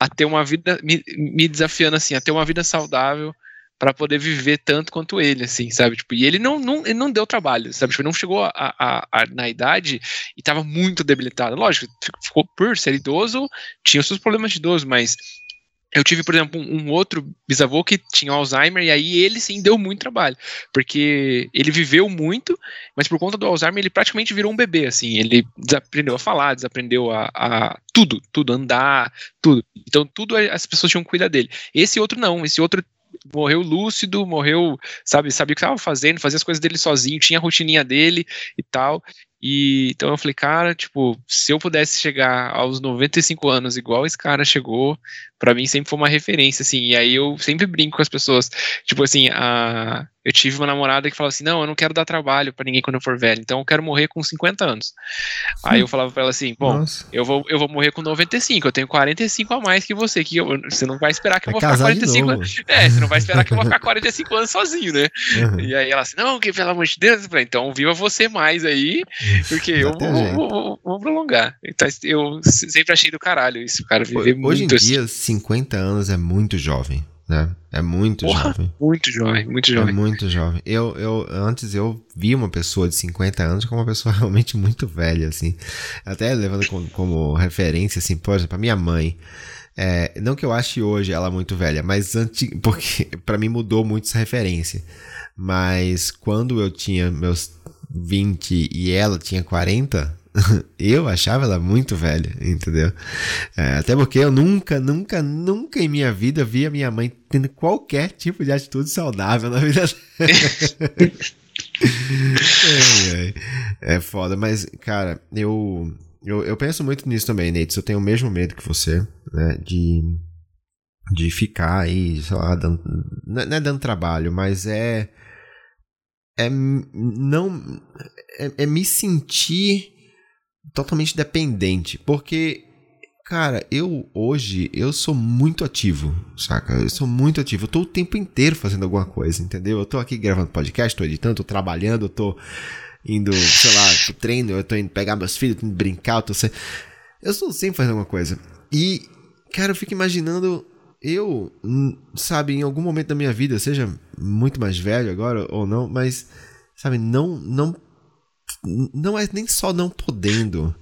a ter uma vida, me, me desafiando assim, a ter uma vida saudável para poder viver tanto quanto ele, assim, sabe? Tipo, e ele não, não, ele não deu trabalho, sabe? Tipo, ele não chegou a, a, a, na idade e estava muito debilitado. Lógico, ficou por ser idoso, tinha os seus problemas de idoso, mas eu tive, por exemplo, um, outro bisavô que tinha Alzheimer, e aí ele sim deu muito trabalho, porque ele viveu muito, mas por conta do Alzheimer ele praticamente virou um bebê, assim, ele desaprendeu a falar, desaprendeu a, a tudo, tudo, andar, tudo. Então tudo as pessoas tinham que cuidar dele. Esse outro não, esse outro morreu lúcido, morreu, sabe, sabia o que estava fazendo, fazia as coisas dele sozinho, tinha a rotininha dele e tal. E então eu falei, cara, tipo, se eu pudesse chegar aos 95 anos igual esse cara chegou, para mim sempre foi uma referência, assim. E aí eu sempre brinco com as pessoas, tipo assim, a eu tive uma namorada que falava assim: "Não, eu não quero dar trabalho para ninguém quando eu for velho, então eu quero morrer com 50 anos". Aí eu falava para ela assim: "Bom, eu vou eu vou morrer com 95, eu tenho 45 a mais que você, que eu, você não vai esperar que eu vou ficar 45 anos. É, você não vai esperar que eu vou ficar 45 anos sozinho, né?". Uhum. E aí ela assim: "Não, que pelo amor de Deus, então viva você mais aí, porque eu vou, vou, vou, vou, prolongar. Então, eu sempre achei do caralho isso, cara. Viver Hoje muito em dia, assim. 50 anos é muito jovem. Né? É muito Porra, jovem. Muito jovem, muito jovem. É muito jovem. Eu, eu, antes eu vi uma pessoa de 50 anos como uma pessoa realmente muito velha, assim. Até levando como, como referência, assim, por exemplo, a minha mãe. É, não que eu ache hoje ela muito velha, mas antes, porque para mim mudou muito essa referência. Mas quando eu tinha meus 20 e ela tinha 40, eu achava ela muito velha, entendeu? É, até porque eu nunca, nunca, nunca em minha vida vi a minha mãe tendo qualquer tipo de atitude saudável na vida é, é, é foda, mas, cara, eu, eu, eu penso muito nisso também, Nate. Eu tenho o mesmo medo que você, né? De, de ficar aí, sei lá, dando, não é dando trabalho, mas é é não é, é, me sentir totalmente dependente, porque cara, eu hoje eu sou muito ativo, saca? Eu sou muito ativo, eu tô o tempo inteiro fazendo alguma coisa, entendeu? Eu tô aqui gravando podcast, tô editando, tô trabalhando, tô indo, sei lá, pro treino, eu tô indo pegar meus filhos, tô indo brincar, eu tô sempre... eu estou sempre fazendo alguma coisa. E cara, eu fico imaginando eu, hum, sabe, em algum momento da minha vida, seja muito mais velho agora ou não, mas, sabe, não, não não é nem só não podendo.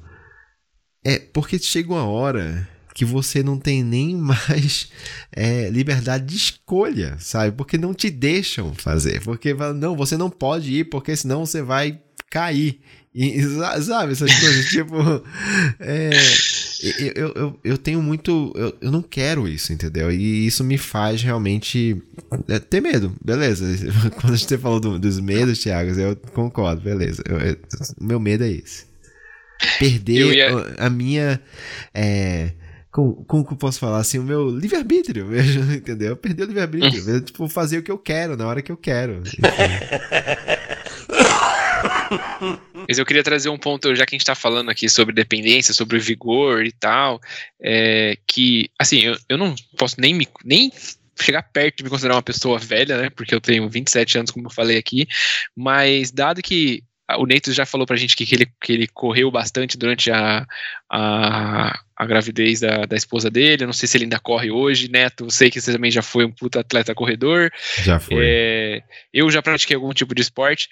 É porque chega uma hora que você não tem nem mais é, liberdade de escolha, sabe? Porque não te deixam fazer. Porque não, você não pode ir, porque senão você vai cair. E, sabe, essas coisas, tipo. É, eu, eu, eu tenho muito. Eu, eu não quero isso, entendeu? E isso me faz realmente é, ter medo. Beleza. Quando você falou do, dos medos, Thiago, eu concordo, beleza. Eu, eu, meu medo é esse. Perder ia... a, a, minha. É, como, como que eu posso falar assim? O meu livre-arbítrio entendeu? Perder o livre-arbítrio. tipo, fazer o que eu quero, na hora que eu quero. Mas eu queria trazer um ponto, já que a gente está falando aqui sobre dependência, sobre vigor e tal, é, que, assim, eu, eu não posso nem, me, nem chegar perto de me considerar uma pessoa velha, né? Porque eu tenho 27 anos, como eu falei aqui, mas dado que o Neito já falou pra gente que, que, ele, que ele correu bastante durante a, a, a gravidez da, da esposa dele. Eu não sei se ele ainda corre hoje. Neto, eu sei que você também já foi um puta atleta corredor. Já foi. É, eu já pratiquei algum tipo de esporte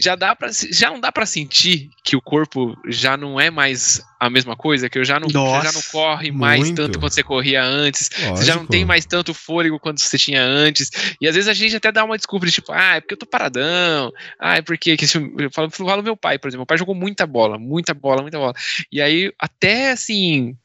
já dá para já não dá para sentir que o corpo já não é mais a mesma coisa, que eu já não, já não corre mais muito. tanto quanto você corria antes, Lógico. você já não tem mais tanto fôlego quanto você tinha antes. E às vezes a gente até dá uma desculpa de tipo, ah, é porque eu tô paradão. Ah, é porque que eu falo, eu falo meu pai, por exemplo, meu pai jogou muita bola, muita bola, muita bola. E aí até assim,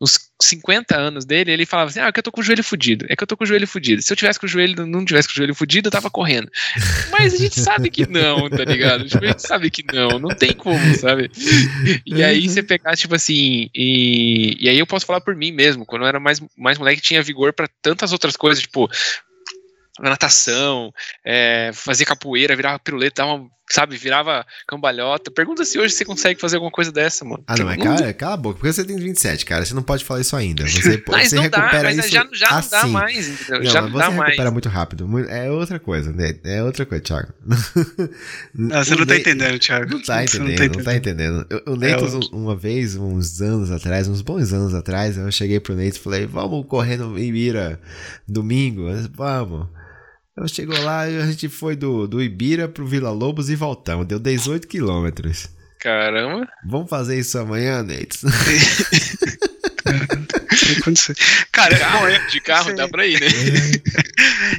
uns 50 anos dele, ele falava assim: Ah, é que eu tô com o joelho fudido. É que eu tô com o joelho fudido. Se eu tivesse com o joelho, não tivesse com o joelho fudido, eu tava correndo. Mas a gente sabe que não, tá ligado? Tipo, a gente sabe que não, não tem como, sabe? E aí uhum. você pegar, tipo assim, e, e aí eu posso falar por mim mesmo, quando eu era mais, mais moleque, tinha vigor para tantas outras coisas, tipo, natação, é, fazer capoeira, virava piruleta, dava, sabe, virava cambalhota. Pergunta se hoje você consegue fazer alguma coisa dessa, mano. Ah, não, é cara, cala a boca, porque você tem 27, cara, você não pode falar isso ainda. Você, mas você não recupera dá, mas isso já, já não assim. dá mais, entendeu? Não, já não você dá recupera mais. muito rápido. É outra coisa, né? É outra coisa, Thiago. Não, você não tá entendendo, Thiago. Não tá entendendo, não tá entendendo. Não tá entendendo. o Neitos, é uma vez, uns anos atrás, uns bons anos atrás, eu cheguei pro Neitos e falei, vamos correr no Ibira domingo? Vamos. Então chegou lá e a gente foi do, do Ibira pro Vila Lobos e voltamos. Deu 18 quilômetros. Caramba. Vamos fazer isso amanhã, Neitz? Cara, bom, de carro dá pra ir, né?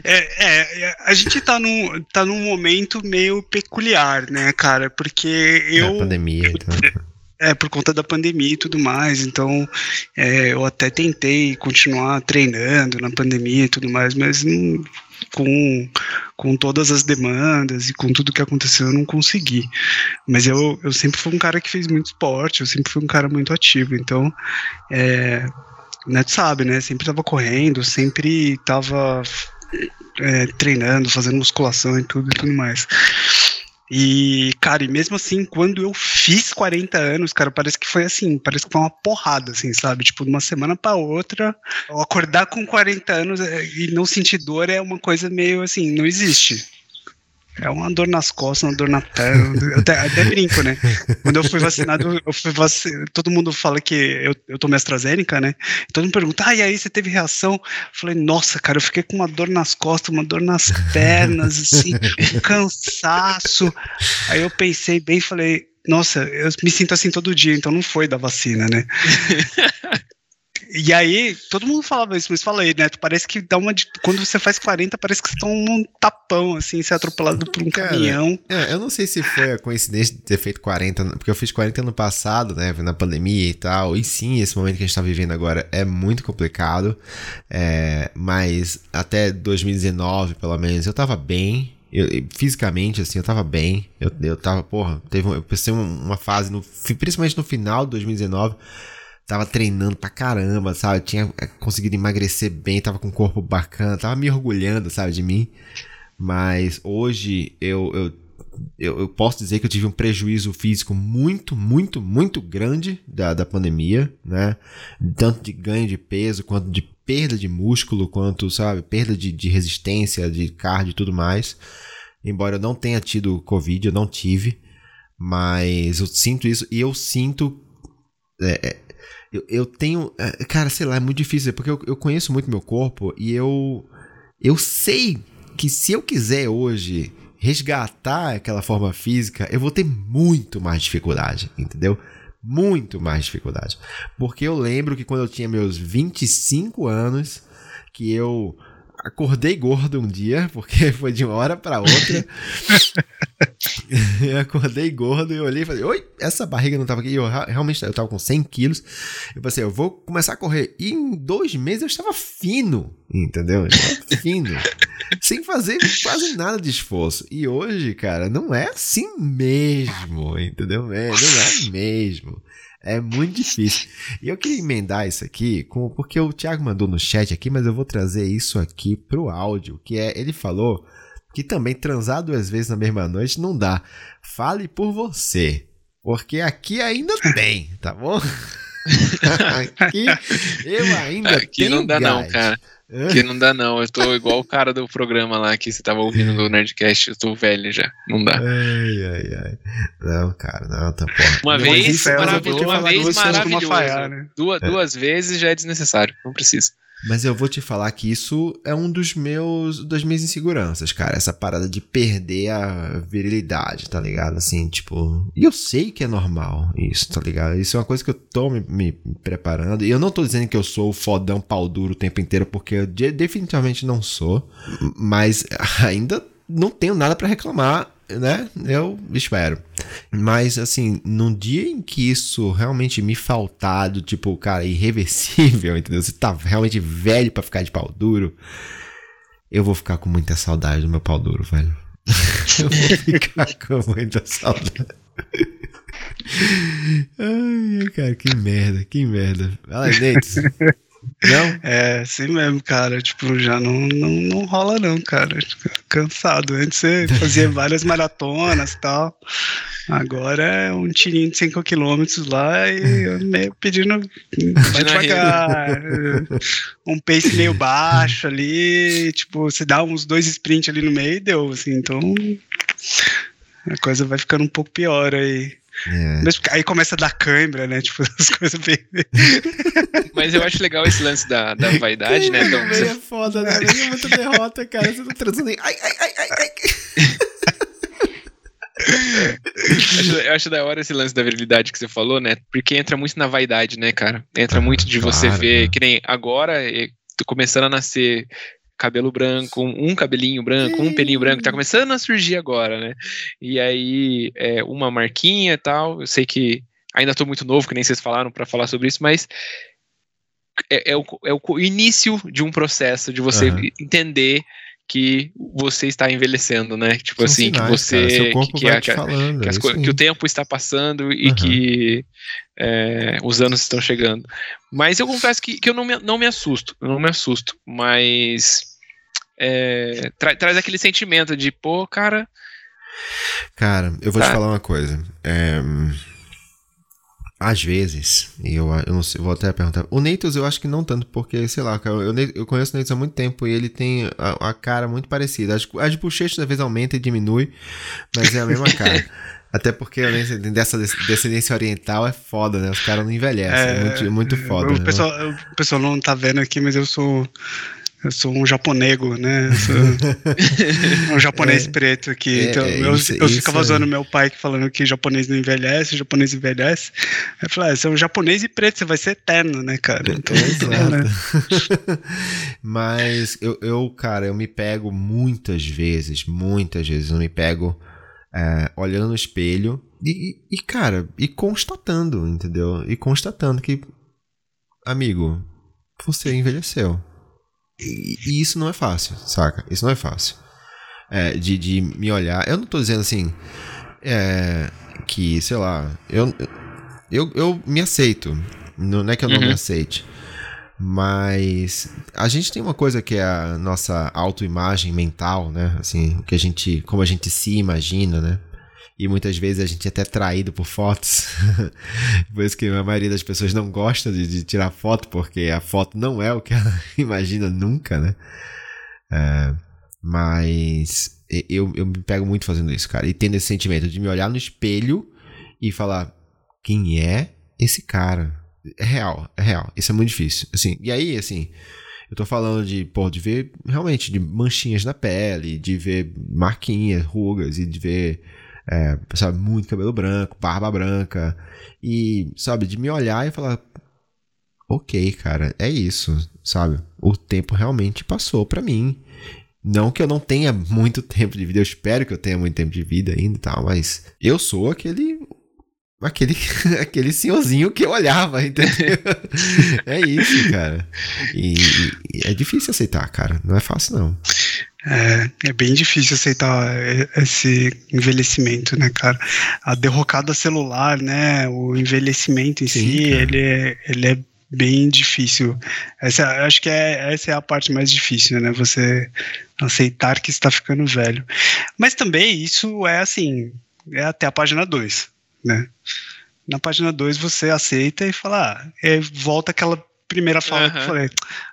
É, é, a gente tá num, tá num momento meio peculiar, né, cara? Porque eu. É pandemia, então. É, por conta da pandemia e tudo mais. Então, é, eu até tentei continuar treinando na pandemia e tudo mais, mas não, com, com todas as demandas e com tudo que aconteceu, eu não consegui. Mas eu, eu sempre fui um cara que fez muito esporte, eu sempre fui um cara muito ativo. Então, é, o Neto sabe, né? Sempre estava correndo, sempre estava é, treinando, fazendo musculação e tudo e tudo mais. E, cara, e mesmo assim, quando eu fiz 40 anos, cara, parece que foi assim, parece que foi uma porrada, assim, sabe? Tipo, de uma semana para outra, acordar com 40 anos é, e não sentir dor é uma coisa meio assim, não existe. É uma dor nas costas, uma dor na perna. Eu até, até brinco, né? Quando eu fui vacinado, eu fui vac... todo mundo fala que eu, eu tomei AstraZeneca, né? Todo mundo pergunta, ah, e aí você teve reação? Eu falei, nossa, cara, eu fiquei com uma dor nas costas, uma dor nas pernas, assim, um cansaço. Aí eu pensei bem e falei, nossa, eu me sinto assim todo dia, então não foi da vacina, né? E aí, todo mundo falava isso, mas falei, né? Parece que dá uma. Quando você faz 40, parece que você toma um tapão, assim, ser atropelado por um Cara, caminhão. É, eu não sei se foi a coincidência de ter feito 40, porque eu fiz 40 ano passado, né? Na pandemia e tal. E sim, esse momento que a gente tá vivendo agora é muito complicado. É, mas até 2019, pelo menos, eu tava bem. Eu, fisicamente, assim, eu tava bem. Eu, eu tava, porra, teve, eu pensei uma fase, no, principalmente no final de 2019 tava treinando pra caramba, sabe? Tinha é, conseguido emagrecer bem, tava com um corpo bacana, tava me orgulhando, sabe, de mim. Mas hoje eu, eu, eu, eu, posso dizer que eu tive um prejuízo físico muito, muito, muito grande da, da pandemia, né? Tanto de ganho de peso, quanto de perda de músculo, quanto, sabe, perda de, de resistência, de cardio e tudo mais. Embora eu não tenha tido Covid, eu não tive. Mas eu sinto isso e eu sinto. É, é eu, eu tenho. É, cara, sei lá, é muito difícil, porque eu, eu conheço muito meu corpo e eu. Eu sei que se eu quiser hoje resgatar aquela forma física, eu vou ter muito mais dificuldade, entendeu? Muito mais dificuldade. Porque eu lembro que quando eu tinha meus 25 anos, que eu acordei gordo um dia, porque foi de uma hora para outra. eu acordei gordo e olhei e falei, oi, essa barriga não tava aqui. Eu realmente eu tava com 100 quilos. Eu pensei, eu vou começar a correr. E em dois meses eu estava fino, entendeu? Eu estava fino. sem fazer quase nada de esforço. E hoje, cara, não é assim mesmo, entendeu? É, não é mesmo. É muito difícil. E eu queria emendar isso aqui, com, porque o Thiago mandou no chat aqui, mas eu vou trazer isso aqui pro áudio, que é, ele falou que também transar duas vezes na mesma noite não dá. Fale por você, porque aqui ainda tem, tá bom? aqui eu ainda aqui tenho não dá não, cara. Que não dá, não. Eu tô igual o cara do programa lá que você tava ouvindo no Nerdcast. Eu tô velho já. Não dá. Ai, ai, ai. Não, cara, não, tá porra. Uma vez, é maravilhoso. Uma vez maravilhoso. como falhar, né? duas, É. duas vezes já é desnecessário. Não precisa. Mas eu vou te falar que isso é um dos meus das minhas inseguranças, cara. Essa parada de perder a virilidade, tá ligado? Assim, tipo. E eu sei que é normal isso, tá ligado? Isso é uma coisa que eu tô me, me preparando. E eu não tô dizendo que eu sou o fodão pau duro o tempo inteiro, porque eu de- definitivamente não sou. Mas ainda não tenho nada pra reclamar, né? Eu espero. Mas, assim, num dia em que isso realmente me faltar, do tipo, cara, irreversível, entendeu? Você tá realmente velho pra ficar de pau duro, eu vou ficar com muita saudade do meu pau duro, velho. eu vou ficar com muita saudade. Ai, cara, que merda, que merda. Fala Neitz. Não? É, assim mesmo, cara. Tipo, já não, não, não rola, não, cara. Fica Cansado. Antes você fazia várias maratonas e tal. Agora é um tirinho de 5 km lá e meio pedindo. Vai devagar. um pace meio baixo ali. Tipo, você dá uns dois sprints ali no meio e deu, assim. Então. A coisa vai ficando um pouco pior aí. É. Mas aí começa a dar cãibra, né? Tipo, as coisas bem. Mas eu acho legal esse lance da, da vaidade, né? Então, você é foda, né? Nem é muita derrota, cara. Você tá transando aí. Ai, ai, ai, ai, ai. acho, eu acho da hora esse lance da virilidade que você falou, né? Porque entra muito na vaidade, né, cara? Entra muito de você claro, ver, né? que nem agora, tô começando a nascer cabelo branco, um cabelinho branco, um pelinho branco, tá começando a surgir agora, né? E aí, é, uma marquinha e tal, eu sei que ainda tô muito novo, que nem vocês falaram pra falar sobre isso, mas é, é o, é o início de um processo de você Aham. entender que você está envelhecendo, né? Tipo São assim, que sinais, você cara. Seu corpo que, que é- te falando. que, é as que o tempo está passando e Aham. que é, os anos estão chegando. Mas eu confesso que, que eu não me, não me assusto, eu não me assusto, mas é, tra- traz aquele sentimento de, pô, cara, Cara, eu vou Tá. te falar uma coisa. É, às vezes, e eu, eu não sei, vou até perguntar. O Neitos eu acho que não tanto, porque, sei lá, cara, eu, eu conheço o Neitos há muito tempo e ele tem a, a cara muito parecida. As, as bochechas às vezes aumenta e diminui, mas é a mesma cara. Até porque a dessa descendência oriental é foda, né? Os caras não envelhecem. É, muito, muito foda. O né? pessoal, o pessoal não tá vendo aqui, mas eu sou. Eu sou um japonego, né? Um japonês preto aqui. É, então, é, eu, isso- eu isso ficava é- usando meu pai falando que japonês não envelhece, japonês envelhece. Eu falei, ah, você é um japonês e preto, você vai ser eterno, né, cara? Então, então, né? Mas eu, eu, cara, eu me pego muitas vezes, muitas vezes, eu me pego é, olhando no espelho e- e, cara, e constatando, entendeu? E constatando que, amigo, você envelheceu. E, e isso não é fácil, saca? Isso não é fácil. É, de, de me olhar. Eu não tô dizendo assim. É, que, sei lá, eu, eu, eu me aceito. Não é que eu não Uhum. me aceite. Mas a gente tem uma coisa que é a nossa autoimagem mental, né? Assim, que a gente, como a gente se imagina, né? E muitas vezes a gente é até traído por fotos. por isso que a maioria das pessoas não gosta de, de tirar foto, porque a foto não é o que ela imagina nunca, né? É, mas eu, eu me pego muito fazendo isso, cara. E tendo esse sentimento de me olhar no espelho e falar: quem é esse cara? É real, é real. Isso é muito difícil. Assim, e aí, assim, Eu tô falando de, pô, de ver realmente de manchinhas na pele, de ver marquinhas, rugas e de ver, é, sabe, muito cabelo branco, barba branca. E, sabe, de me olhar e falar, ok, cara, é isso, sabe? O tempo realmente passou para mim. Não que eu não tenha muito tempo de vida, eu espero que eu tenha muito tempo de vida ainda e tal, mas eu sou aquele aquele, aquele senhorzinho que eu olhava, entendeu? é isso, cara. E, e, é difícil aceitar, cara. Não é fácil, não. É, é bem difícil aceitar esse envelhecimento, né, cara? A derrocada celular, né? O envelhecimento em Sim, si, ele é, ele é bem difícil. Essa, acho que é, essa é a parte mais difícil, né? Você aceitar que está ficando velho. Mas também isso é assim, é até a página 2 né? Na página 2 você aceita e fala, ah, é, volta aquela primeira fala uhum. que eu falei.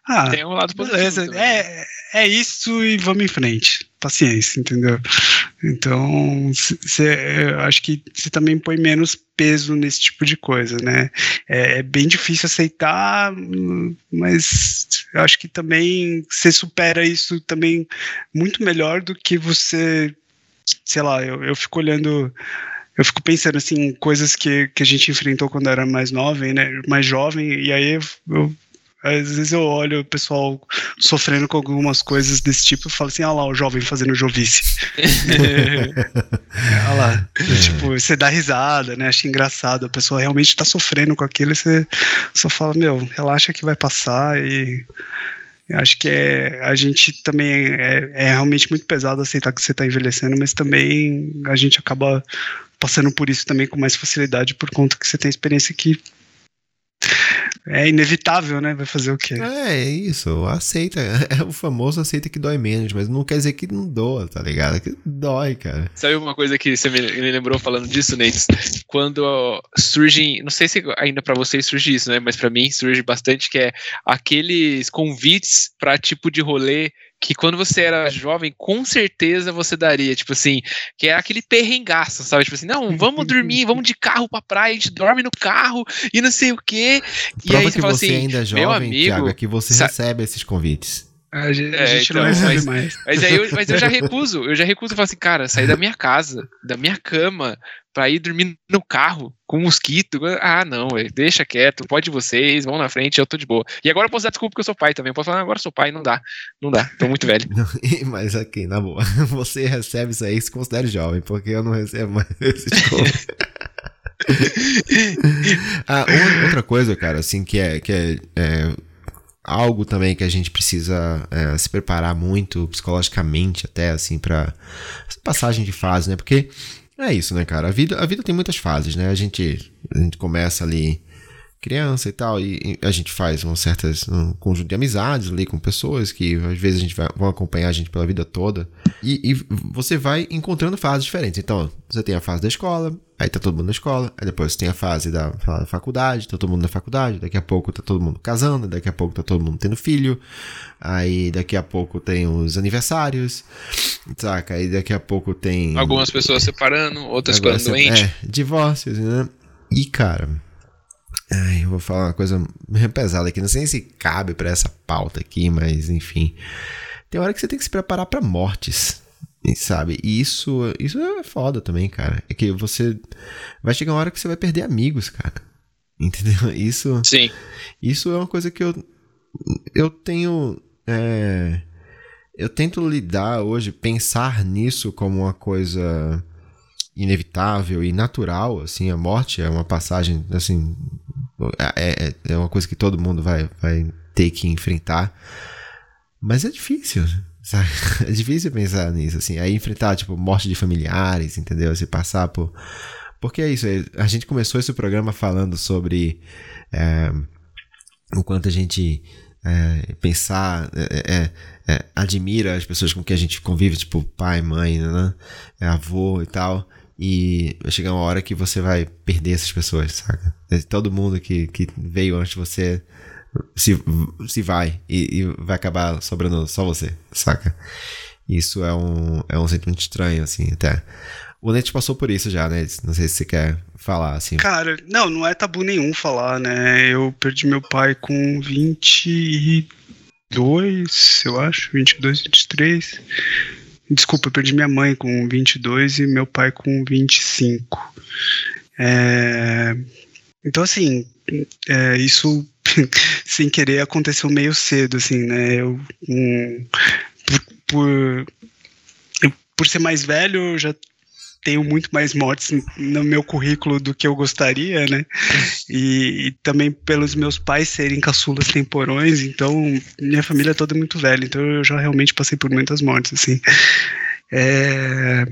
Ah, tem um lado beleza, é, é isso e vamos em frente. Paciência, entendeu? Então, cê, acho que você também põe menos peso nesse tipo de coisa, né? É, é bem difícil aceitar, mas acho que também você supera isso também muito melhor do que você, sei lá, eu, eu fico olhando eu fico pensando assim, coisas que, que a gente enfrentou quando era mais jovem, né? Mais jovem, e aí eu, às vezes eu olho o pessoal sofrendo com algumas coisas desse tipo e falo assim, ah lá, o jovem fazendo jovice. olha lá. É. Tipo, você dá risada, né? Acha engraçado. A pessoa realmente tá sofrendo com aquilo e você só fala, meu, relaxa que vai passar e. Acho que é, a gente também é, é realmente muito pesado aceitar que você está envelhecendo, mas também a gente acaba passando por isso também com mais facilidade por conta que você tem experiência que é inevitável, né? Vai fazer o quê? É, é isso. Aceita. É o famoso aceita que dói menos, mas não quer dizer que não doa, tá ligado? Que dói, cara. Sabe uma coisa que você me lembrou falando disso, Nate? Quando surgem, não sei se ainda para vocês surge isso, né? Mas para mim surge bastante que é aqueles convites para tipo de rolê que quando você era jovem, com certeza você daria, tipo assim, que é aquele perrengaço, sabe? Tipo assim, não, vamos dormir, vamos de carro pra praia, a gente dorme no carro e não sei o quê. E Prova aí você que fala você assim, ainda é jovem, meu amigo, Thiago, é que você recebe esses convites. A gente, é, a gente então, não recebe mas, mais. Mas, aí eu, mas eu já recuso, eu já recuso e falo assim, cara, sair da minha casa, da minha cama, pra ir dormir no carro com mosquito. Ah, não, véio, deixa quieto, pode vocês, vão na frente, eu tô de boa. E agora eu posso dar desculpa porque eu sou pai também. Eu posso falar, ah, agora eu sou pai, não dá, não dá, tô muito velho. mas aqui, na boa, você recebe isso aí se considera jovem, porque eu não recebo mais esse desculpa. ah, outra coisa, cara, assim, que é, que é, é algo também que a gente precisa é, se preparar muito psicologicamente até assim para passagem de fase, né? Porque é isso, né, cara? A vida, a vida tem muitas fases, né? A gente, a gente começa ali criança e tal, e, a gente faz um certas um conjunto de amizades ali com pessoas que às vezes a gente vai, vão acompanhar a gente pela vida toda. E, e, você vai encontrando fases diferentes. Então, você tem a fase da escola, aí tá todo mundo na escola, aí depois você tem a fase da, da faculdade, tá todo mundo na faculdade, daqui a pouco tá todo mundo casando, daqui a pouco tá todo mundo tendo filho, aí daqui a pouco tem os aniversários, saca? Aí daqui a pouco tem. Algumas pessoas separando, outras ficando doentes. É, divórcios, né? E, cara Ai, eu vou falar uma coisa meio pesada aqui. Não sei se cabe para essa pauta aqui, mas enfim. Tem hora que você tem que se preparar para mortes, sabe? E isso, isso é foda também, cara. É que você vai chegar uma hora que você vai perder amigos, cara. Entendeu? Isso. Sim. Isso é uma coisa que eu eu tenho é, eu tento lidar hoje, pensar nisso como uma coisa inevitável e natural, assim, a morte é uma passagem, assim, é, é, é uma coisa que todo mundo vai, vai ter que enfrentar. Mas é difícil, sabe? É difícil pensar nisso, assim. Aí enfrentar, tipo, morte de familiares, entendeu? Se passar por. Porque é isso, a gente começou esse programa falando sobre é, o quanto a gente é, pensar, é, é, é admira as pessoas com quem a gente convive, tipo pai, mãe, né? É, avô e tal. E vai chegar uma hora que você vai perder essas pessoas, saca? Todo mundo que, que veio antes de você se, se vai e, e vai acabar sobrando só você, saca? Isso é um, é um sentimento estranho, assim, até. O Net passou por isso já, né? Não sei se você quer falar, assim. Cara, não, não é tabu nenhum falar, né? Eu perdi meu pai com 22 22, eu acho, 22, 23. Desculpa, eu perdi minha mãe com 22 e meu pai com 25. É, então, assim, é, isso sem querer aconteceu meio cedo, assim, né? Eu, um, por, por, por ser mais velho, eu já tenho muito mais mortes no meu currículo do que eu gostaria, né? E, e, também pelos meus pais serem caçulas temporões, então minha família toda é muito velha, então eu já realmente passei por muitas mortes, assim. É...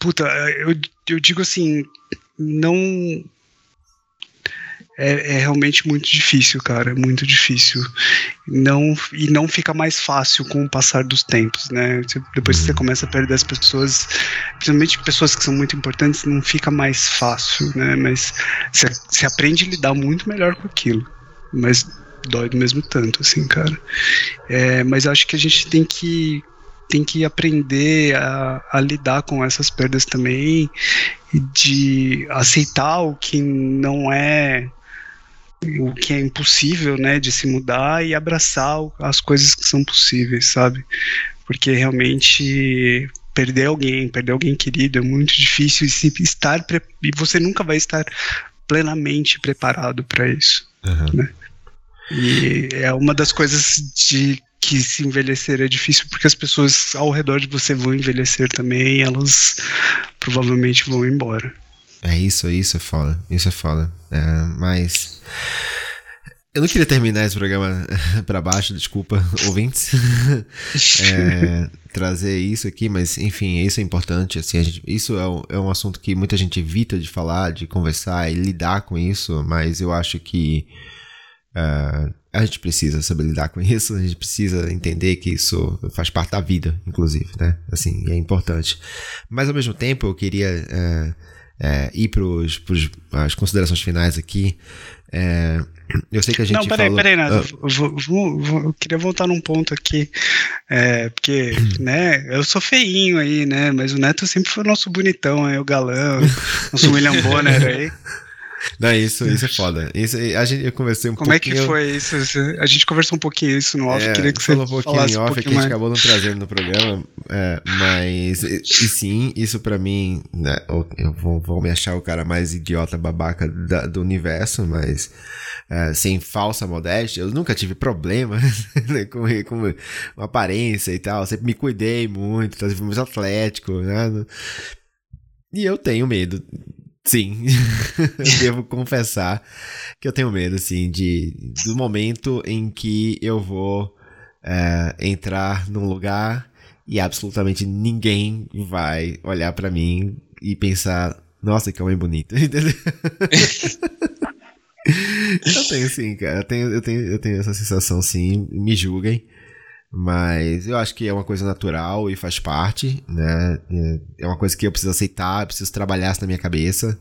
Puta, eu, eu digo assim, não é, é, realmente muito difícil, cara, muito difícil. Não, e não fica mais fácil com o passar dos tempos, né? Depois que você começa a perder as pessoas, principalmente pessoas que são muito importantes, não fica mais fácil, né? Mas você, você aprende a lidar muito melhor com aquilo. Mas dói do mesmo tanto, assim, cara. É, mas acho que a gente tem que tem que aprender a, a, lidar com essas perdas também, de aceitar o que não é o que é impossível, né, de se mudar e abraçar as coisas que são possíveis, sabe? Porque realmente perder alguém, perder alguém querido é muito difícil e estar e você nunca vai estar plenamente preparado para isso, uhum. né? E é uma das coisas de que se envelhecer é difícil porque as pessoas ao redor de você vão envelhecer também, elas provavelmente vão embora. É isso, isso é foda. Isso é foda. É, mas. Eu não queria terminar esse programa para baixo, desculpa, ouvintes. é, trazer isso aqui, mas enfim, isso é importante. Assim, gente, isso é um, é um assunto que muita gente evita de falar, de conversar e lidar com isso, mas eu acho que uh, a gente precisa saber lidar com isso, a gente precisa entender que isso faz parte da vida, inclusive, né? Assim, é importante. Mas ao mesmo tempo, eu queria. Uh, é, ir para as considerações finais aqui. É, eu sei que a gente. Não, peraí, falou... peraí, Nath. Ah. Vou, vou, vou, eu queria voltar num ponto aqui. É, porque, né, eu sou feinho aí, né? Mas o Neto sempre foi nosso bonitão aí, o galão, nosso William Bonner aí. Não, isso, isso é foda. Isso, a gente, eu conversei um Como pouquinho... Como é que foi isso? A gente conversou um pouquinho isso no off. É, queria que você falou um pouquinho em off, um que a gente acabou não trazendo no programa. É, mas, e, e, sim, isso pra mim, né, eu vou, vou, me achar o cara mais idiota babaca da, do universo, mas é, sem falsa modéstia, eu nunca tive problema né, com, com aparência e tal. Sempre me cuidei muito, sempre fui muito atlético, né? E eu tenho medo Sim, devo confessar que eu tenho medo, assim, de, do momento em que eu vou é, entrar num lugar e absolutamente ninguém vai olhar para mim e pensar, nossa, que homem bonito, entendeu? eu tenho sim, cara, eu tenho, eu, tenho, eu tenho essa sensação sim, me julguem. Mas eu acho que é uma coisa natural e faz parte, né? É uma coisa que eu preciso aceitar, preciso trabalhar isso na minha cabeça.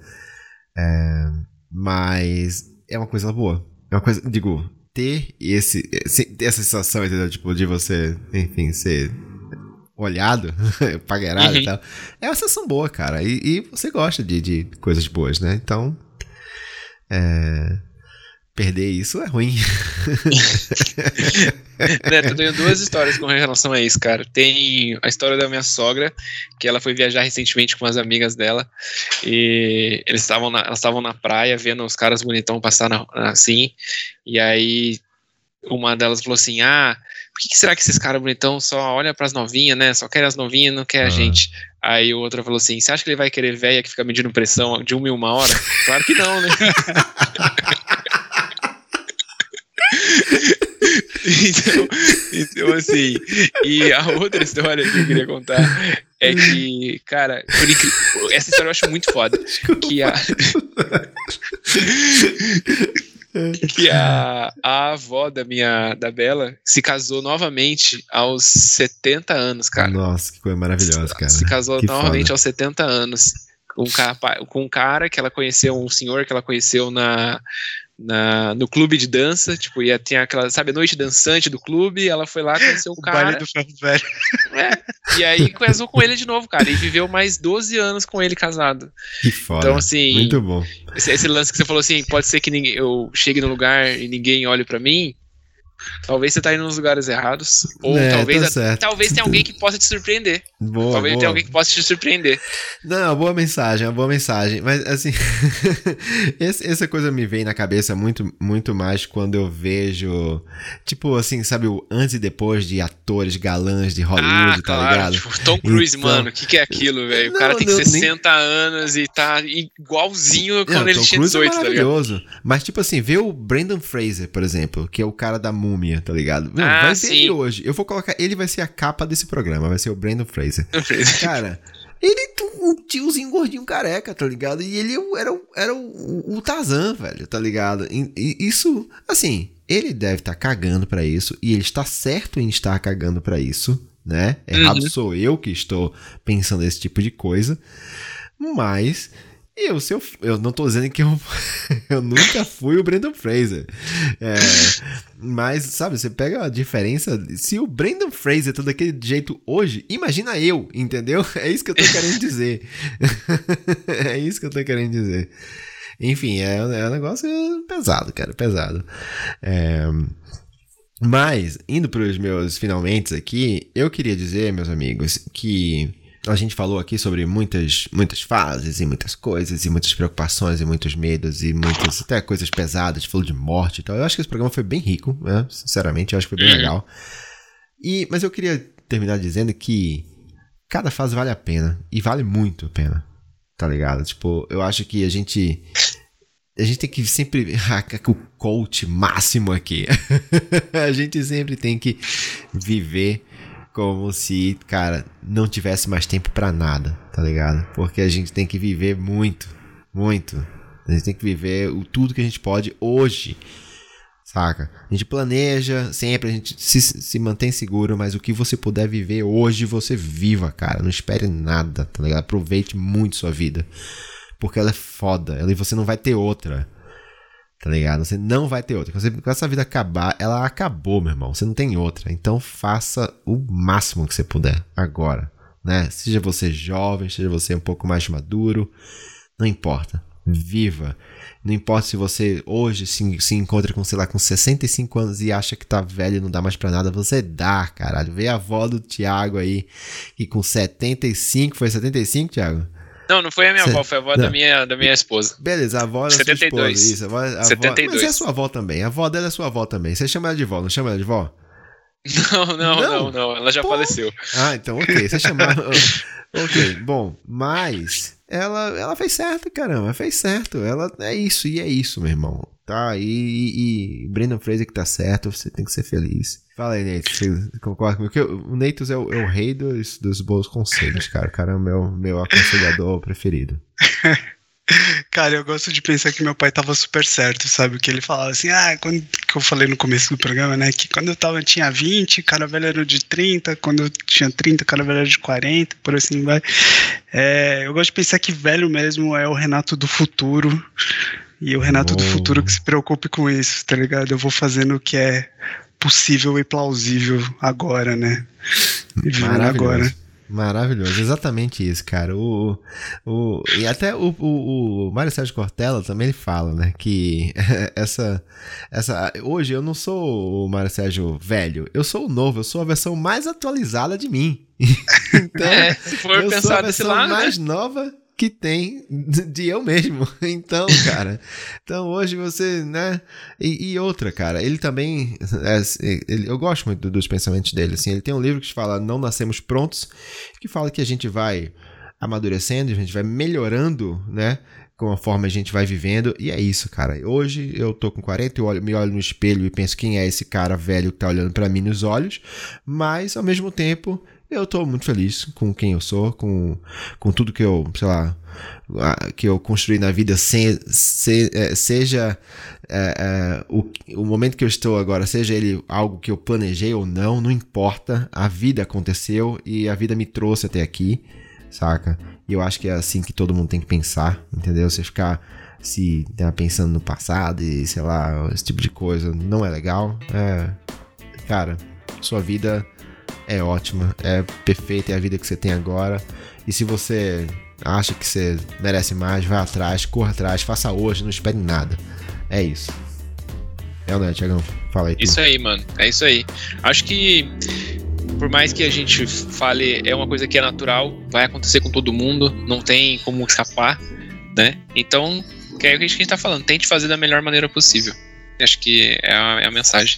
É, mas é uma coisa boa. É uma coisa, digo, ter esse, esse essa sensação, entendeu? Tipo, de você, enfim, ser olhado, pagueirado uhum. e tal. É uma sensação boa, cara. E, e você gosta de, de coisas boas, né? Então. É, perder isso é ruim. Neto, eu tenho duas histórias com relação a isso, cara. Tem a história da minha sogra, que ela foi viajar recentemente com as amigas dela, e eles estavam na, elas estavam na praia vendo os caras bonitão passar na, assim, e aí uma delas falou assim: Ah, por que, que será que esses caras bonitão só olham pras novinhas, né? Só querem as novinhas não quer a gente. Aí o outro falou assim: Você acha que ele vai querer velha que fica medindo pressão de uma em uma hora? Claro que não, né? então, então, assim, e a outra história que eu queria contar é que, cara, essa história eu acho muito foda. Que a. que a, a avó da minha da Bela se casou novamente aos 70 anos, cara. Nossa, que coisa maravilhosa, cara. Se casou que novamente foda. aos 70 anos. Com um, cara, com um cara que ela conheceu, um senhor que ela conheceu na, na, no clube de dança, tipo, ia, tinha aquela, sabe, a noite dançante do clube, ela foi lá, conheceu o, o cara. do ferro velho. É, e aí casou com ele de novo, cara, e viveu mais 12 anos com ele casado. Que foda. Então, assim. Muito bom. Esse, esse lance que você falou assim, pode ser que ninguém, eu chegue no lugar e ninguém olhe para mim. Talvez você tá indo nos lugares errados. Ou É, talvez, tá certo. talvez tenha alguém que possa te surpreender. Boa, talvez boa. tenha alguém que possa te surpreender. Não, boa mensagem, uma boa mensagem. Mas assim, essa coisa me vem na cabeça muito, muito mais quando eu vejo, tipo assim, sabe, o antes e depois de atores galãs de Hollywood, ah, tá claro. ligado? Tipo, Tom Cruise, Então- mano. O que, que é aquilo, velho? O cara tem não, nem- 60 anos e tá igualzinho quando Não, ele Tom tinha Cruise 18, é tá ligado? maravilhoso. Mas, tipo assim, vê o Brandon Fraser, por exemplo, que é o cara da múmia, tá ligado? Não, Ah, vai sim. ele hoje. Eu vou colocar. Ele vai ser a capa desse programa, vai ser o Brandon Fraser. Cara, ele um tiozinho gordinho careca, tá ligado? E ele era, o- era o, o Tarzan, velho, tá ligado? E, e isso, assim, ele deve estar cagando pra isso e ele está certo em estar cagando pra isso, né? Errado Uhum. sou eu que estou pensando esse tipo de coisa. Mas eu, eu não tô dizendo que eu, eu nunca fui o Brandon Fraser. É, mas, sabe, você pega a diferença. Se o Brandon Fraser tá daquele jeito hoje, imagina eu, entendeu? É isso que eu tô querendo dizer. é isso que eu tô querendo dizer. Enfim, é, é um negócio pesado, cara, pesado. É, mas, indo para os meus finalmente aqui, eu queria dizer, meus amigos, que a gente falou aqui sobre muitas, muitas fases e muitas coisas, e muitas preocupações, e muitos medos, e muitas até coisas pesadas, falou de morte e tal. Eu acho que esse programa foi bem rico, né? Sinceramente, eu acho que foi bem Uhum. legal. E, mas eu queria terminar dizendo que cada fase vale a pena, e vale muito a pena, tá ligado? Tipo, eu acho que a gente. A gente tem que sempre. o coach máximo aqui. a gente sempre tem que viver como se, cara, não tivesse mais tempo pra nada, tá ligado? Porque a gente tem que viver muito, muito. A gente tem que viver o tudo que a gente pode hoje. Saca? A gente planeja sempre, a gente se, se mantém seguro, mas o que você puder viver hoje, você viva, cara. Não espere nada, tá ligado? Aproveite muito sua vida. Porque ela é foda. Ela, e você não vai ter outra. Tá ligado? Você não vai ter outra. Você, quando essa vida acabar, ela acabou, meu irmão. Você não tem outra. Então faça o máximo que você puder agora. Né? Seja você jovem, seja você um pouco mais maduro. Não importa. Viva. Não importa se você hoje se, se encontra com, sei lá, com 65 anos e acha que tá velho e não dá mais pra nada. Você dá, caralho. Vê a avó do Thiago aí, que com 75, foi 75, Thiago? Não, não foi a minha Cê- avó, foi a avó não. da minha, da minha esposa. Beleza, a avó da sua 72. esposa, isso. A avó, a avó- 72. mas é sua avó também. A avó dela é sua avó também. Você chama ela de vó, não chama ela de vó? Não, não, Não? não, não, ela já Pô. faleceu. Ah, então ok. Você chamar. ok, bom, mas ela, ela fez certo, caramba. Fez certo. Ela é isso e é isso, meu irmão. Tá? E, e, e Brendan Fraser que tá certo, você tem que ser feliz. Fala aí, Nate, você concorda comigo? Porque o Neitos é o, é o rei dos, dos bons conselhos, cara. O cara é o meu, meu aconselhador preferido. Cara, eu gosto de pensar que meu pai tava super certo, sabe? Que ele falava assim, ah, quando que eu falei no começo do programa, né? Que quando eu tava, tinha 20, cara velho era de 30, quando eu tinha 30, cara velho era de 40, por assim vai. É, eu gosto de pensar que velho mesmo é o Renato do futuro. E o Renato do Oh. futuro que se preocupe com isso, tá ligado? Eu vou fazendo o que é possível e plausível agora, né? Vivendo agora. Maravilhoso. Maravilhoso, exatamente isso, cara. O, o, e até o, o, o Mário Sérgio Cortella também ele fala, né? Que essa, essa. Hoje eu não sou o Mário Sérgio velho, eu sou o novo, eu sou a versão mais atualizada de mim. então, É, se for eu sou a pensar desse versão lado, né? mais nova que tem de eu mesmo. Então, cara. Então hoje você, né? E, e outra, cara, ele também. é, ele- eu gosto muito dos pensamentos dele. Assim, ele tem um livro que fala Não Nascemos Prontos, que fala que a gente vai amadurecendo, a gente vai melhorando, né? Conforme a gente vai vivendo. E é isso, cara. Hoje eu tô com 40 e olho, me olho no espelho e penso quem é esse cara velho que tá olhando pra mim nos olhos. Mas, ao mesmo tempo, eu tô muito feliz com quem eu sou, com, com tudo que eu, sei lá, que eu construí na vida, se, se- é, seja é, é, o, o momento que eu estou agora, seja ele algo que eu planejei ou não, não importa. A vida aconteceu e a vida me trouxe até aqui, saca? E eu acho que é assim que todo mundo tem que pensar, entendeu? Você ficar se né, pensando no passado e sei lá, esse tipo de coisa não é legal. É, cara, sua vida é ótima, é perfeita, é a vida que você tem agora. E se você acha que você merece mais, vai atrás, corra atrás, faça hoje, não espere nada. É isso. É ou não é, Tiagão? Fala aí. Isso aí, mano. É isso aí. Acho que por mais que a gente fale, é uma coisa que é natural, vai acontecer com todo mundo, não tem como escapar, né? Então, que é o que a gente tá falando, tente fazer da melhor maneira possível. Acho que é a, é a mensagem.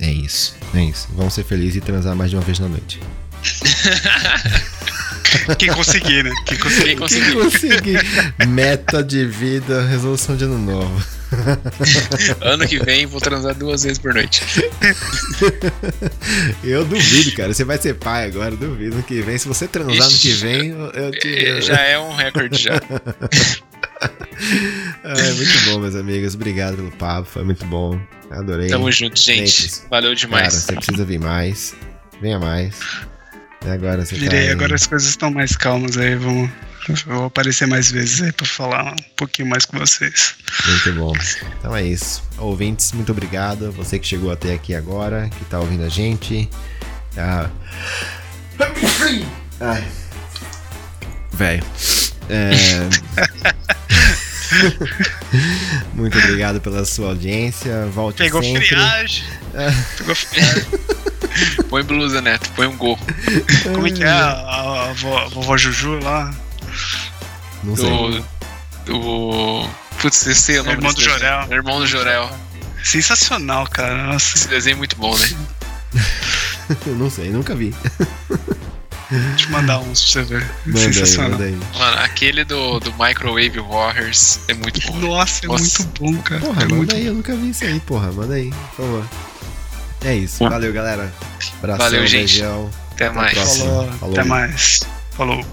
É isso, é isso. Vamos ser felizes e transar mais de uma vez na noite. Quem conseguir, né? Quem conseguir. Quem conseguir. Quem conseguir. Meta de vida, resolução de ano novo. Ano que vem vou transar duas vezes por noite. Eu duvido, cara. Você vai ser pai agora, duvido. No que vem, se você transar no que Ixi, vem, eu eu te. É, Já é um recorde já. É muito bom, meus amigos. Obrigado pelo papo, foi muito bom. Adorei. Tamo junto, gente. Valeu Cara, demais. você precisa vir mais. Venha mais. E agora você Virei, tá. agora as coisas estão mais calmas aí, vamos. Eu vou aparecer mais vezes aí pra falar um pouquinho mais com vocês. Muito bom. Então é isso. Ouvintes, muito obrigado. Você que chegou até aqui agora, que tá ouvindo a gente. Ah. Ai. Velho. É... muito obrigado pela sua audiência. Volte Pegou sempre. friagem. Pegou friagem. Põe blusa, Neto. Põe um gorro. Como é que é a, a, a vó- a vovó Juju lá? Não sei. Do. Do. Putz, eu sei o nome Irmão do desenho. Jorel. Irmão do Jorel. Sensacional, cara. Nossa, Esse desenho é muito bom, né? não sei, nunca vi. Deixa eu mandar uns pra você ver. Manda aí, Sensacional. manda aí. Mano, aquele do, do Microwave Warriors é muito bom. Nossa, é Nossa. muito bom, cara. Porra, é manda aí, eu nunca vi isso aí, porra. Manda aí, por favor. É isso. Valeu, galera. Abração, Valeu, gente. beijão. Até Até mais. Falou. Falou. Até mais. Falou.